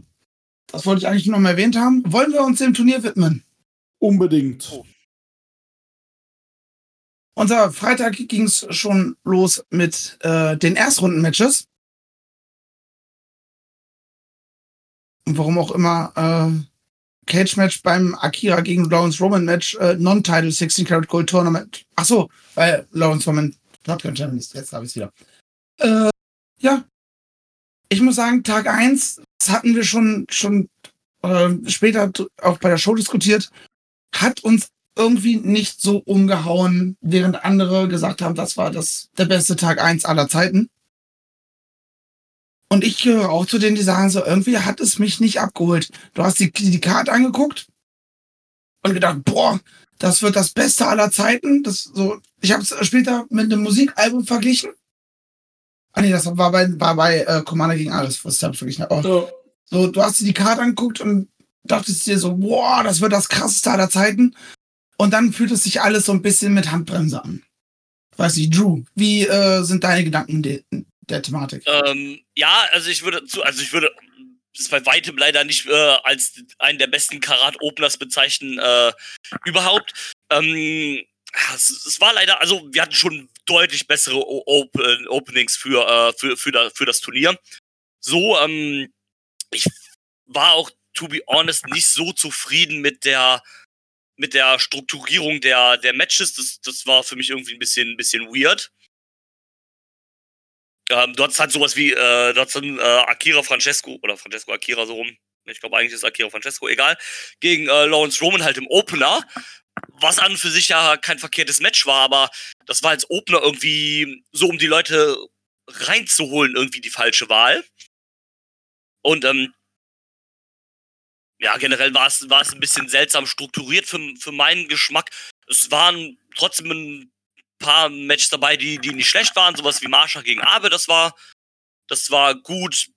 Das wollte ich eigentlich nur noch mal erwähnt haben. Wollen wir uns dem Turnier widmen? Unbedingt. Unser Freitag ging es schon los mit äh, den Erstrunden-Matches. Und warum auch immer äh, Cage-Match beim Akira gegen Lawrence Roman-Match äh, Non-Title 16 Karat Gold Tournament. Ach so, weil Lawrence Roman not Champion ist. Jetzt habe ich es wieder. Äh, ja. Ich muss sagen, Tag 1, das hatten wir schon, schon äh, später auch bei der Show diskutiert, hat uns irgendwie nicht so umgehauen, während andere gesagt haben, das war das der beste Tag 1 aller Zeiten. Und ich gehöre auch zu denen, die sagen so, irgendwie hat es mich nicht abgeholt. Du hast die, die Karte angeguckt und gedacht, boah, das wird das Beste aller Zeiten. Das so, ich habe es später mit einem Musikalbum verglichen. Ah nee, das war bei, war bei äh, Commander gegen Ares, was ich verglichen. Oh, Ja. so, du hast dir die Karte angeguckt und dachtest dir so, boah, das wird das krasseste aller Zeiten. Und dann fühlt es sich alles so ein bisschen mit Handbremse an. Weiß nicht, Drew, wie äh, sind deine Gedanken de der Thematik? Ähm, ja, also ich würde zu, also ich würde das bei weitem leider nicht äh, als einen der besten Karat-Openers bezeichnen äh, überhaupt. Ähm, es, es war leider, also wir hatten schon deutlich bessere Open Openings für, äh, für, für, da, für das Turnier. So, ähm, ich war auch, to be honest, nicht so zufrieden mit der mit der Strukturierung der, der Matches. Das, das war für mich irgendwie ein bisschen, ein bisschen weird. Ähm, du hattest halt sowas wie, äh, du hattest dann äh, Akira Francesco oder Francesco Akira so rum. Ich glaube eigentlich ist Akira Francesco, egal. Gegen äh, Lawrence Roman halt im Opener. Was an und für sich ja kein verkehrtes Match war, aber das war als Opener irgendwie so, um die Leute reinzuholen, irgendwie die falsche Wahl. Und ähm, ja, generell war es ein bisschen seltsam strukturiert für, für meinen Geschmack. Es waren trotzdem ein paar Matches dabei, die, die nicht schlecht waren, sowas wie Marsha gegen Abe, das war, das war gut.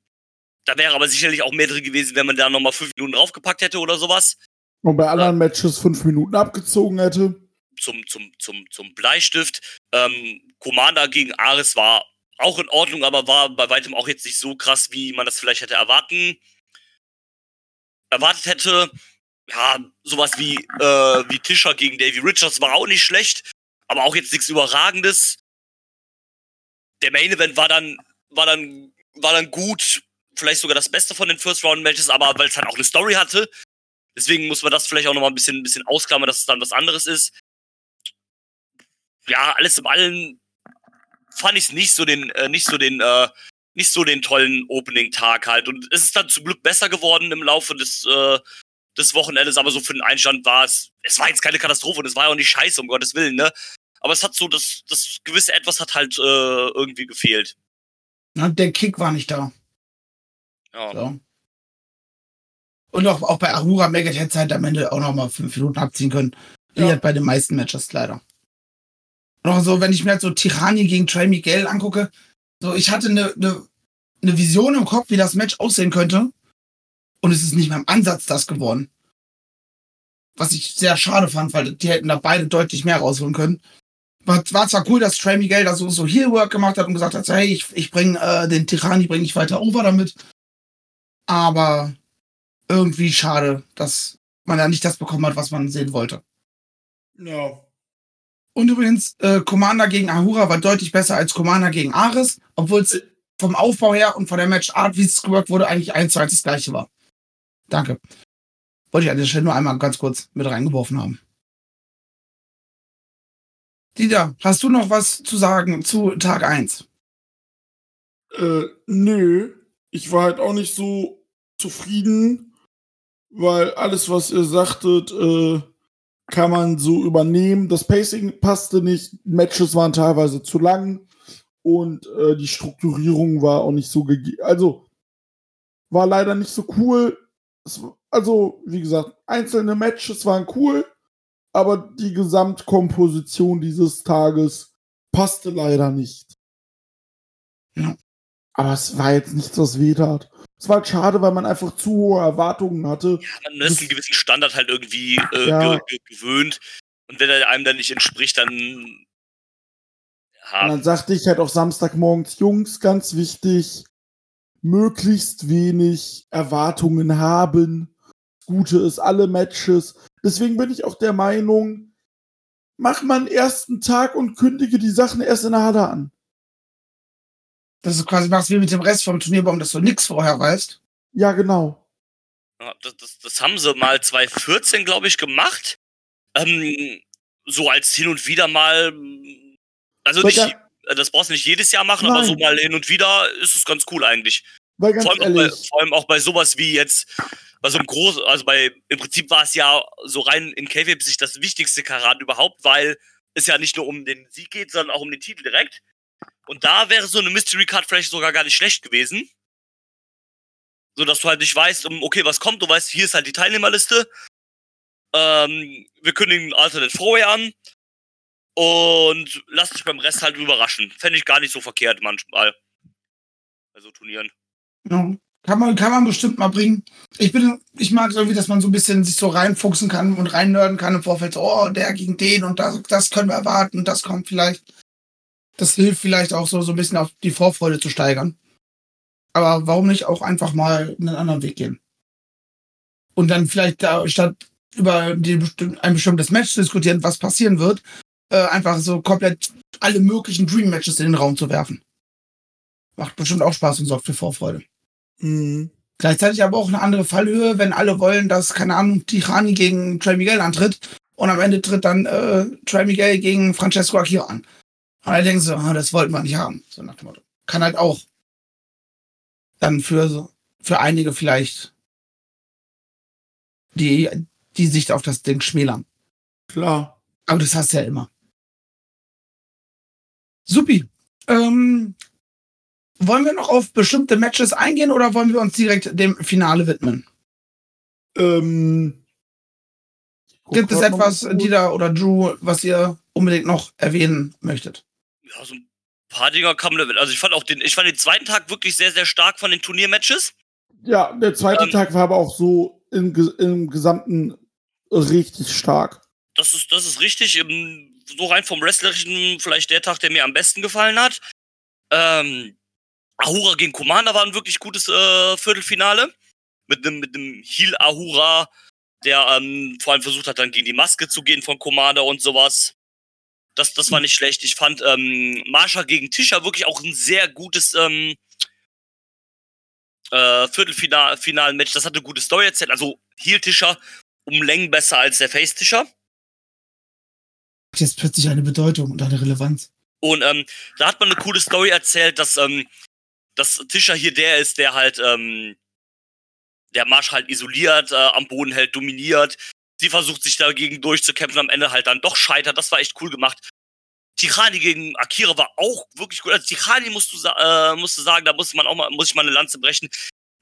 Da wäre aber sicherlich auch mehr drin gewesen, wenn man da nochmal fünf Minuten draufgepackt hätte oder sowas. Und bei anderen Matches fünf Minuten abgezogen hätte. Zum, zum, zum, zum Bleistift. Ähm, Commander gegen Ares war auch in Ordnung, aber war bei weitem auch jetzt nicht so krass, wie man das vielleicht hätte erwarten, erwartet hätte. Ja, sowas wie, äh, wie Tischer gegen Davy Richards war auch nicht schlecht, aber auch jetzt nichts Überragendes. der Main Event war dann, war dann, war dann gut, vielleicht sogar das Beste von den First Round Matches, aber weil es halt auch eine Story hatte. Deswegen muss man das vielleicht auch nochmal ein bisschen, ein bisschen ausklammern, dass es dann was anderes ist. Ja, alles im Allen fand ich es nicht so den, äh, nicht so den, äh, nicht so den tollen Opening-Tag halt. Und es ist dann zum Glück besser geworden im Laufe des, äh, des Wochenendes, aber so für den Einstand war es, es war jetzt keine Katastrophe und es war ja auch nicht scheiße, um Gottes Willen, ne? Aber es hat so, das, das gewisse Etwas hat halt äh, irgendwie gefehlt. Na, der Kick war nicht da. Ja. So. Und auch, auch bei Ahura Maggot hätte es halt am Ende auch noch mal fünf Minuten abziehen können. Wie Ja. halt bei den meisten Matches leider. Und auch so, wenn ich mir halt so Tirani gegen Trey Miguel angucke, so ich hatte eine, eine, eine Vision im Kopf, wie das Match aussehen könnte. Und es ist nicht mal im Ansatz das geworden. Was ich sehr schade fand, weil die hätten da beide deutlich mehr rausholen können. War, war zwar cool, dass Trey Miguel da so, so Heelwork gemacht hat und gesagt hat, so, hey, ich, ich bring äh, den Tirani bring ich weiter over damit. Aber irgendwie schade, dass man da nicht das bekommen hat, was man sehen wollte. Ja. Und übrigens, äh, Commander gegen Ahura war deutlich besser als Commander gegen Ares, obwohl es vom Aufbau her und von der Matchart, wie es geworkt wurde, eigentlich eins zu eins das gleiche war. Danke. Wollte ich an der Stelle nur einmal ganz kurz mit reingeworfen haben. Dieter, hast du noch was zu sagen zu Tag 1? Äh, nö. Ich war halt auch nicht so zufrieden, weil alles, was ihr sagtet, äh, kann man so übernehmen. Das Pacing passte nicht, Matches waren teilweise zu lang und äh, die Strukturierung war auch nicht so gegeben. Also war leider nicht so cool. Es, also, wie gesagt, einzelne Matches waren cool, aber die Gesamtkomposition dieses Tages passte leider nicht. Ja. Aber es war jetzt nichts, was weh tat. Es war halt schade, weil man einfach zu hohe Erwartungen hatte. Man ist einen gewissen Standard halt irgendwie äh, Ja. ge ge gewöhnt. Und wenn er einem dann nicht entspricht, dann. Und Ja, dann sagte ich halt auch Samstagmorgens, Jungs, ganz wichtig, möglichst wenig Erwartungen haben. Das Gute ist alle Matches. Deswegen bin ich auch der Meinung, mach mal einen ersten Tag und kündige die Sachen erst in der Halle an. Das ist quasi was wie mit dem Rest vom Turnierbaum, dass du nix vorher weißt. Ja, genau. Das, das, das haben sie mal 2014, glaube ich, gemacht. Ähm, so als hin und wieder mal. Also Weil nicht, äh, das brauchst du nicht jedes Jahr machen, aber Nein. so mal hin und wieder ist es ganz cool eigentlich. Weil ganz Vor allem, auch bei, vor allem auch bei sowas wie jetzt, bei so einem großen, also bei, im Prinzip war es ja so rein in KFAB sich das wichtigste Karat überhaupt, weil es ja nicht nur um den Sieg geht, sondern auch um den Titel direkt. Und da wäre so eine Mystery Card vielleicht sogar gar nicht schlecht gewesen. So dass du halt nicht weißt, okay, was kommt, du weißt, hier ist halt die Teilnehmerliste. Ähm, wir kündigen Alternate Four an. Und lass dich beim Rest halt überraschen. Fände ich gar nicht so verkehrt manchmal. Also Turnieren. Ja. Kann man, kann man bestimmt mal bringen. Ich bin, ich mag es irgendwie, dass man so ein bisschen sich so reinfuchsen kann und reinnörden kann im Vorfeld. So, oh, der gegen den und das, das können wir erwarten, das kommt vielleicht. Das hilft vielleicht auch so, so ein bisschen auf die Vorfreude zu steigern. Aber warum nicht auch einfach mal einen anderen Weg gehen? Und dann vielleicht da, statt über die, ein bestimmtes Match zu diskutieren, was passieren wird, äh, einfach so komplett alle möglichen Dream Matches in den Raum zu werfen. Macht bestimmt auch Spaß und sorgt für Vorfreude. Mh, Gleichzeitig aber auch eine andere Fallhöhe, wenn alle wollen, dass, keine Ahnung, Tirani gegen Trey Miguel antritt und am Ende tritt dann äh, Trey Miguel gegen Francesco Akira an. Und dann denken sie, ah, das wollten wir nicht haben. So nach dem Motto. Kann halt auch dann für, so- für einige vielleicht die, die Sicht auf das Ding schmälern. klar. Aber das hast du ja immer. Supi. Ähm, wollen wir noch auf bestimmte Matches eingehen oder wollen wir uns direkt dem Finale widmen? Ähm, Gibt es etwas. Dieter oder Drew, was ihr unbedingt noch erwähnen möchtet? Ja, so ein paar Dinger kamen da. Also ich fand auch den, ich fand den zweiten Tag wirklich sehr, sehr stark von den Turniermatches. Ja, der zweite Ähm, Tag war aber auch so im, im Gesamten richtig stark. Das ist, das ist richtig. So rein vom Wrestlerischen vielleicht der Tag, der mir am besten gefallen hat. Ähm, Ahura gegen Commander war ein wirklich gutes äh, Viertelfinale. Mit einem mit einem Heel Ahura, der ähm, vor allem versucht hat, dann gegen die Maske zu gehen von Commander und sowas. Das, das war nicht schlecht. Ich fand ähm, Marsha gegen Tischer wirklich auch ein sehr gutes ähm, äh, Viertelfinal-Match. Das hatte eine gute Story erzählt. Also Heel-Tischer um Längen besser als der Face-Tischer. Jetzt plötzlich eine Bedeutung und eine Relevanz. Und ähm, da hat man eine coole Story erzählt, dass, ähm, dass Tischer hier der ist, der halt ähm, der Marsch halt isoliert, äh, am Boden hält, dominiert. Sie versucht sich dagegen durchzukämpfen, am Ende halt dann doch scheitert. Das war echt cool gemacht. Tichani gegen Akira war auch wirklich gut. Also Tichani musst du, äh, musst du sagen, da muss man auch mal, muss ich mal eine Lanze brechen.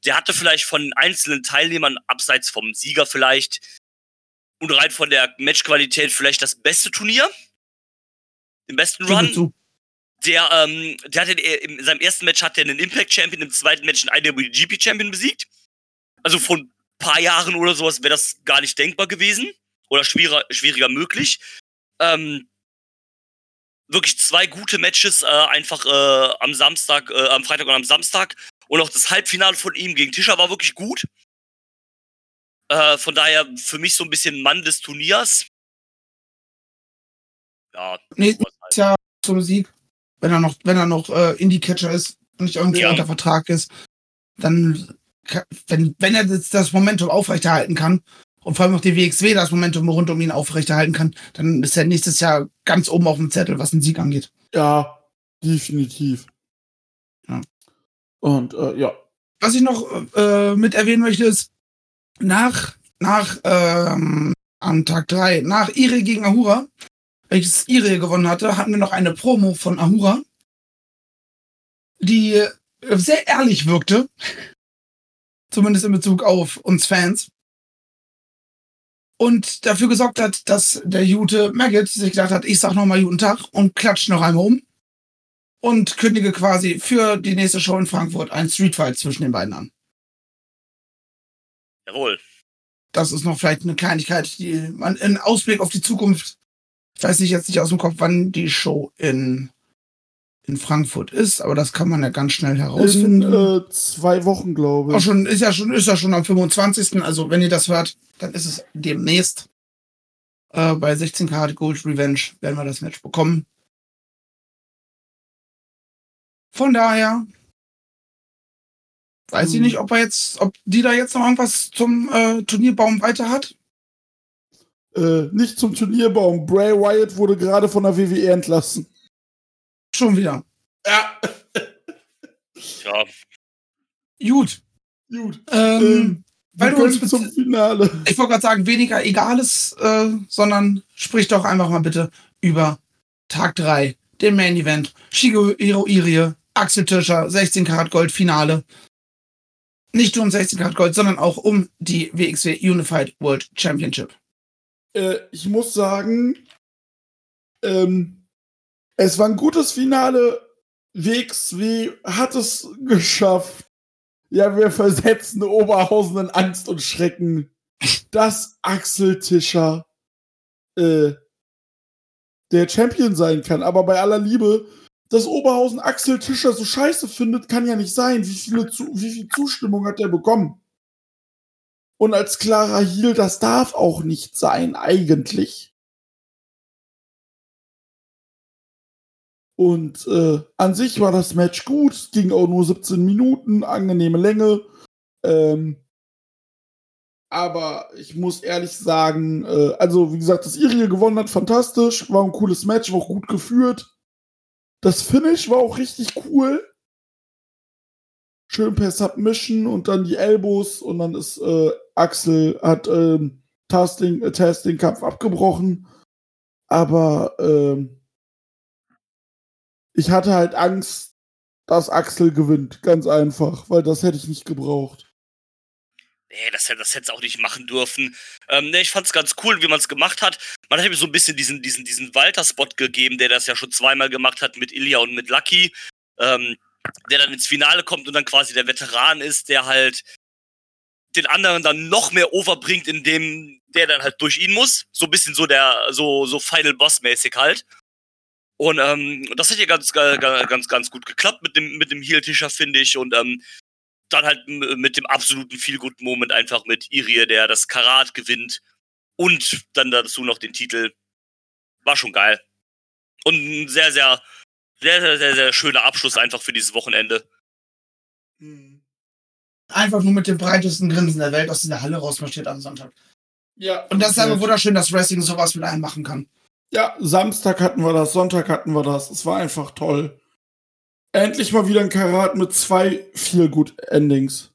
Der hatte vielleicht von einzelnen Teilnehmern, abseits vom Sieger vielleicht, und rein von der Matchqualität vielleicht das beste Turnier. Den besten Run. Der, ähm, der hatte in seinem ersten Match hat er einen Impact Champion, im zweiten Match einen IWGP Champion besiegt. Also vor ein paar Jahren oder sowas wäre das gar nicht denkbar gewesen. Oder schwieriger, schwieriger möglich. Ähm, wirklich zwei gute Matches, äh, einfach äh, am Samstag, äh, am Freitag und am Samstag. Und auch das Halbfinale von ihm gegen Tischer war wirklich gut. Äh, von daher für mich so ein bisschen Mann des Turniers. Ja. Nächstes halt. Jahr zum Sieg, wenn er noch, wenn er noch äh, Indie-Catcher ist und nicht irgendwie ja. unter Vertrag ist, dann wenn, wenn er das, das Momentum aufrechterhalten kann und vor allem auch die WXW das Momentum rund um ihn aufrechterhalten kann, dann ist er nächstes Jahr ganz oben auf dem Zettel, was den Sieg angeht. Ja, definitiv. Ja. Und äh, ja. Was ich noch äh, mit erwähnen möchte, ist, nach, nach ähm, am Tag drei nach Ire gegen Ahura, welches Ire gewonnen hatte, hatten wir noch eine Promo von Ahura, die sehr ehrlich wirkte. Zumindest in Bezug auf uns Fans. Und dafür gesorgt hat, dass der Jute Maggot sich gedacht hat, ich sag nochmal guten Tag und klatscht noch einmal um. Und kündige quasi für die nächste Show in Frankfurt ein Streetfight zwischen den beiden an. Jawohl. Das ist noch vielleicht eine Kleinigkeit, die man in Ausblick auf die Zukunft, ich weiß nicht jetzt nicht aus dem Kopf, wann die Show in in Frankfurt ist, aber das kann man ja ganz schnell herausfinden. In, äh, zwei Wochen, glaube ich. Auch schon, ist ja schon, ist ja schon am 25. Also, wenn ihr das hört, dann ist es demnächst. Äh, bei 16 Karat Gold Revenge werden wir das Match bekommen. Von daher weiß hm. ich nicht, ob er jetzt, ob die da jetzt noch irgendwas zum äh, Turnierbaum weiter hat. Äh, nicht zum Turnierbaum. Bray Wyatt wurde gerade von der WWE entlassen. Schon wieder. Ja. ja. Gut. Gut. Ähm, ähm, weil du uns zum Finale. Ich wollte gerade sagen, weniger Egales, äh, sondern sprich doch einfach mal bitte über Tag 3, den Main Event. Shigeru Irie, Axel Tischer, 16 Karat Gold Finale. Nicht nur um 16 Karat Gold, sondern auch um die WXW Unified World Championship. Äh, ich muss sagen, ähm, es war ein gutes Finale. WXW hat es geschafft. Ja, wir versetzen Oberhausen in Angst und Schrecken, dass Axel Tischer äh, der Champion sein kann. Aber bei aller Liebe, dass Oberhausen Axel Tischer so scheiße findet, kann ja nicht sein. Wie, viele zu, wie viel Zustimmung hat er bekommen? Und als klarer Heel, das darf auch nicht sein, eigentlich. Und äh, an sich war das Match gut, ging auch nur 17 Minuten, angenehme Länge. Ähm, aber ich muss ehrlich sagen, äh, also wie gesagt, dass Irie gewonnen hat, fantastisch, war ein cooles Match, war auch gut geführt. Das Finish war auch richtig cool. Schön per Submission und dann die Elbows und dann ist äh, Axel hat ähm, Tasting, äh, Testing Kampf abgebrochen. Aber ähm, ich hatte halt Angst, dass Axel gewinnt. Ganz einfach, weil das hätte ich nicht gebraucht. Nee, das, das hätte es auch nicht machen dürfen. Ähm, nee, ich fand es ganz cool, wie man es gemacht hat. Man hat ihm so ein bisschen diesen, diesen, diesen Walter-Spot gegeben, der das ja schon zweimal gemacht hat mit Ilya und mit Lucky. Ähm, der dann ins Finale kommt und dann quasi der Veteran ist, der halt den anderen dann noch mehr overbringt, indem der dann halt durch ihn muss. So ein bisschen so der, so, so Final Boss-mäßig halt. Und ähm, das hat ja ganz, ganz, ganz gut geklappt mit dem, mit dem Heel-Tischer, finde ich. Und ähm, dann halt mit dem absoluten Feel-Good-Moment einfach mit Irie, der das Karat gewinnt. Und dann dazu noch den Titel. War schon geil. und ein sehr, sehr, sehr, sehr, sehr, sehr schöner Abschluss einfach für dieses Wochenende. Einfach nur mit dem breitesten Grinsen der Welt aus dieser Halle rausmarschiert am Sonntag. Ja. Und das ist einfach wunderschön, dass Wrestling sowas mit einem machen kann. Ja, Samstag hatten wir das, Sonntag hatten wir das. Es war einfach toll. Endlich mal wieder ein Karat mit zwei viel gut Endings.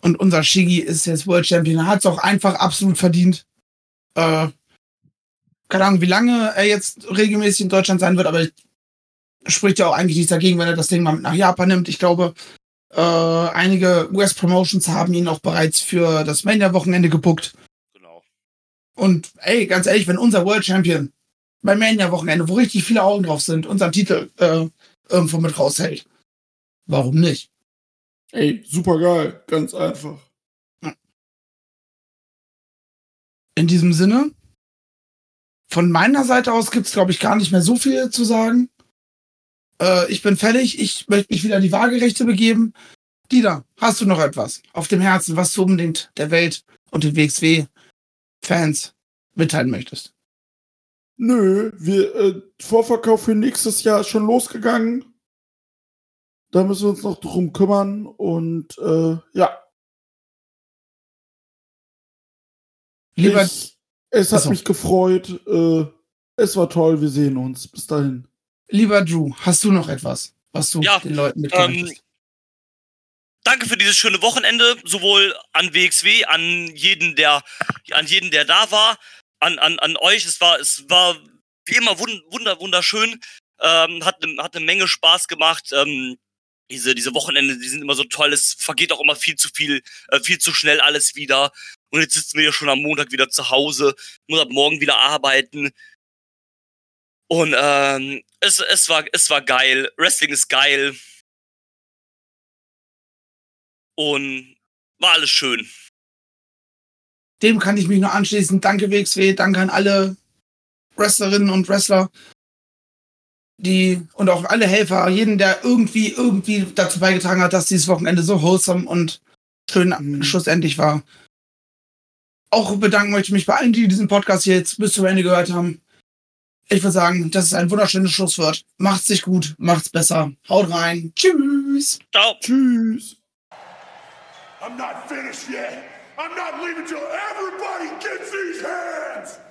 Und unser Shigi ist jetzt World Champion. Er hat es auch einfach absolut verdient. Äh, keine Ahnung, wie lange er jetzt regelmäßig in Deutschland sein wird, aber spricht ja auch eigentlich nichts dagegen, wenn er das Ding mal mit nach Japan nimmt. Ich glaube, äh, einige US-Promotions haben ihn auch bereits für das Mania-Wochenende gebuckt. Genau. Und ey, ganz ehrlich, wenn unser World Champion beim Mania-Wochenende, wo richtig viele Augen drauf sind, unseren Titel äh, irgendwo mit raushält, warum nicht? Ey, super geil, ganz einfach. In diesem Sinne, von meiner Seite aus gibt's glaube ich, gar nicht mehr so viel zu sagen. Äh, ich bin fertig. Ich möchte mich wieder in die Waagerechte begeben. Dieter, hast du noch etwas auf dem Herzen, was du unbedingt der Welt und den WXW-Fans mitteilen möchtest? Nö, wir, äh, Vorverkauf für nächstes Jahr ist schon losgegangen. Da müssen wir uns noch drum kümmern und äh, ja. Lieber, ich, es hat mich gefreut. Äh, es war toll, wir sehen uns. Bis dahin. lieber Drew, hast du noch etwas, was du Ja, den Leuten mitteilen ähm, danke für dieses schöne Wochenende, sowohl an WXW, an jeden, der, an jeden, der da war, an, an, an euch. Es war, es war wie immer wund, wunder, wunderschön. Ähm, hat, ne- hat eine Menge Spaß gemacht. Ähm, diese, diese Wochenende, die sind immer so toll. Es vergeht auch immer viel zu viel, äh, viel zu schnell alles wieder. Und jetzt sitzen wir ja schon am Montag wieder zu Hause, muss ab morgen wieder arbeiten. Und ähm, es, es, war, es war geil. Wrestling ist geil. Und war alles schön. Dem kann ich mich nur anschließen. Danke WXW, danke an alle Wrestlerinnen und Wrestler, die und auch alle Helfer, jeden, der irgendwie irgendwie dazu beigetragen hat, dass dieses Wochenende so wholesome und schön Mhm. schlussendlich war. Auch bedanken möchte ich mich bei allen, die diesen Podcast hier jetzt bis zum Ende gehört haben. Ich würde sagen, das ist ein wunderschönes Schlusswort. Macht's sich gut, macht's besser. Haut rein. Tschüss. Ciao. Tschüss. I'm not finished yet. I'm not leaving till everybody gets these hands.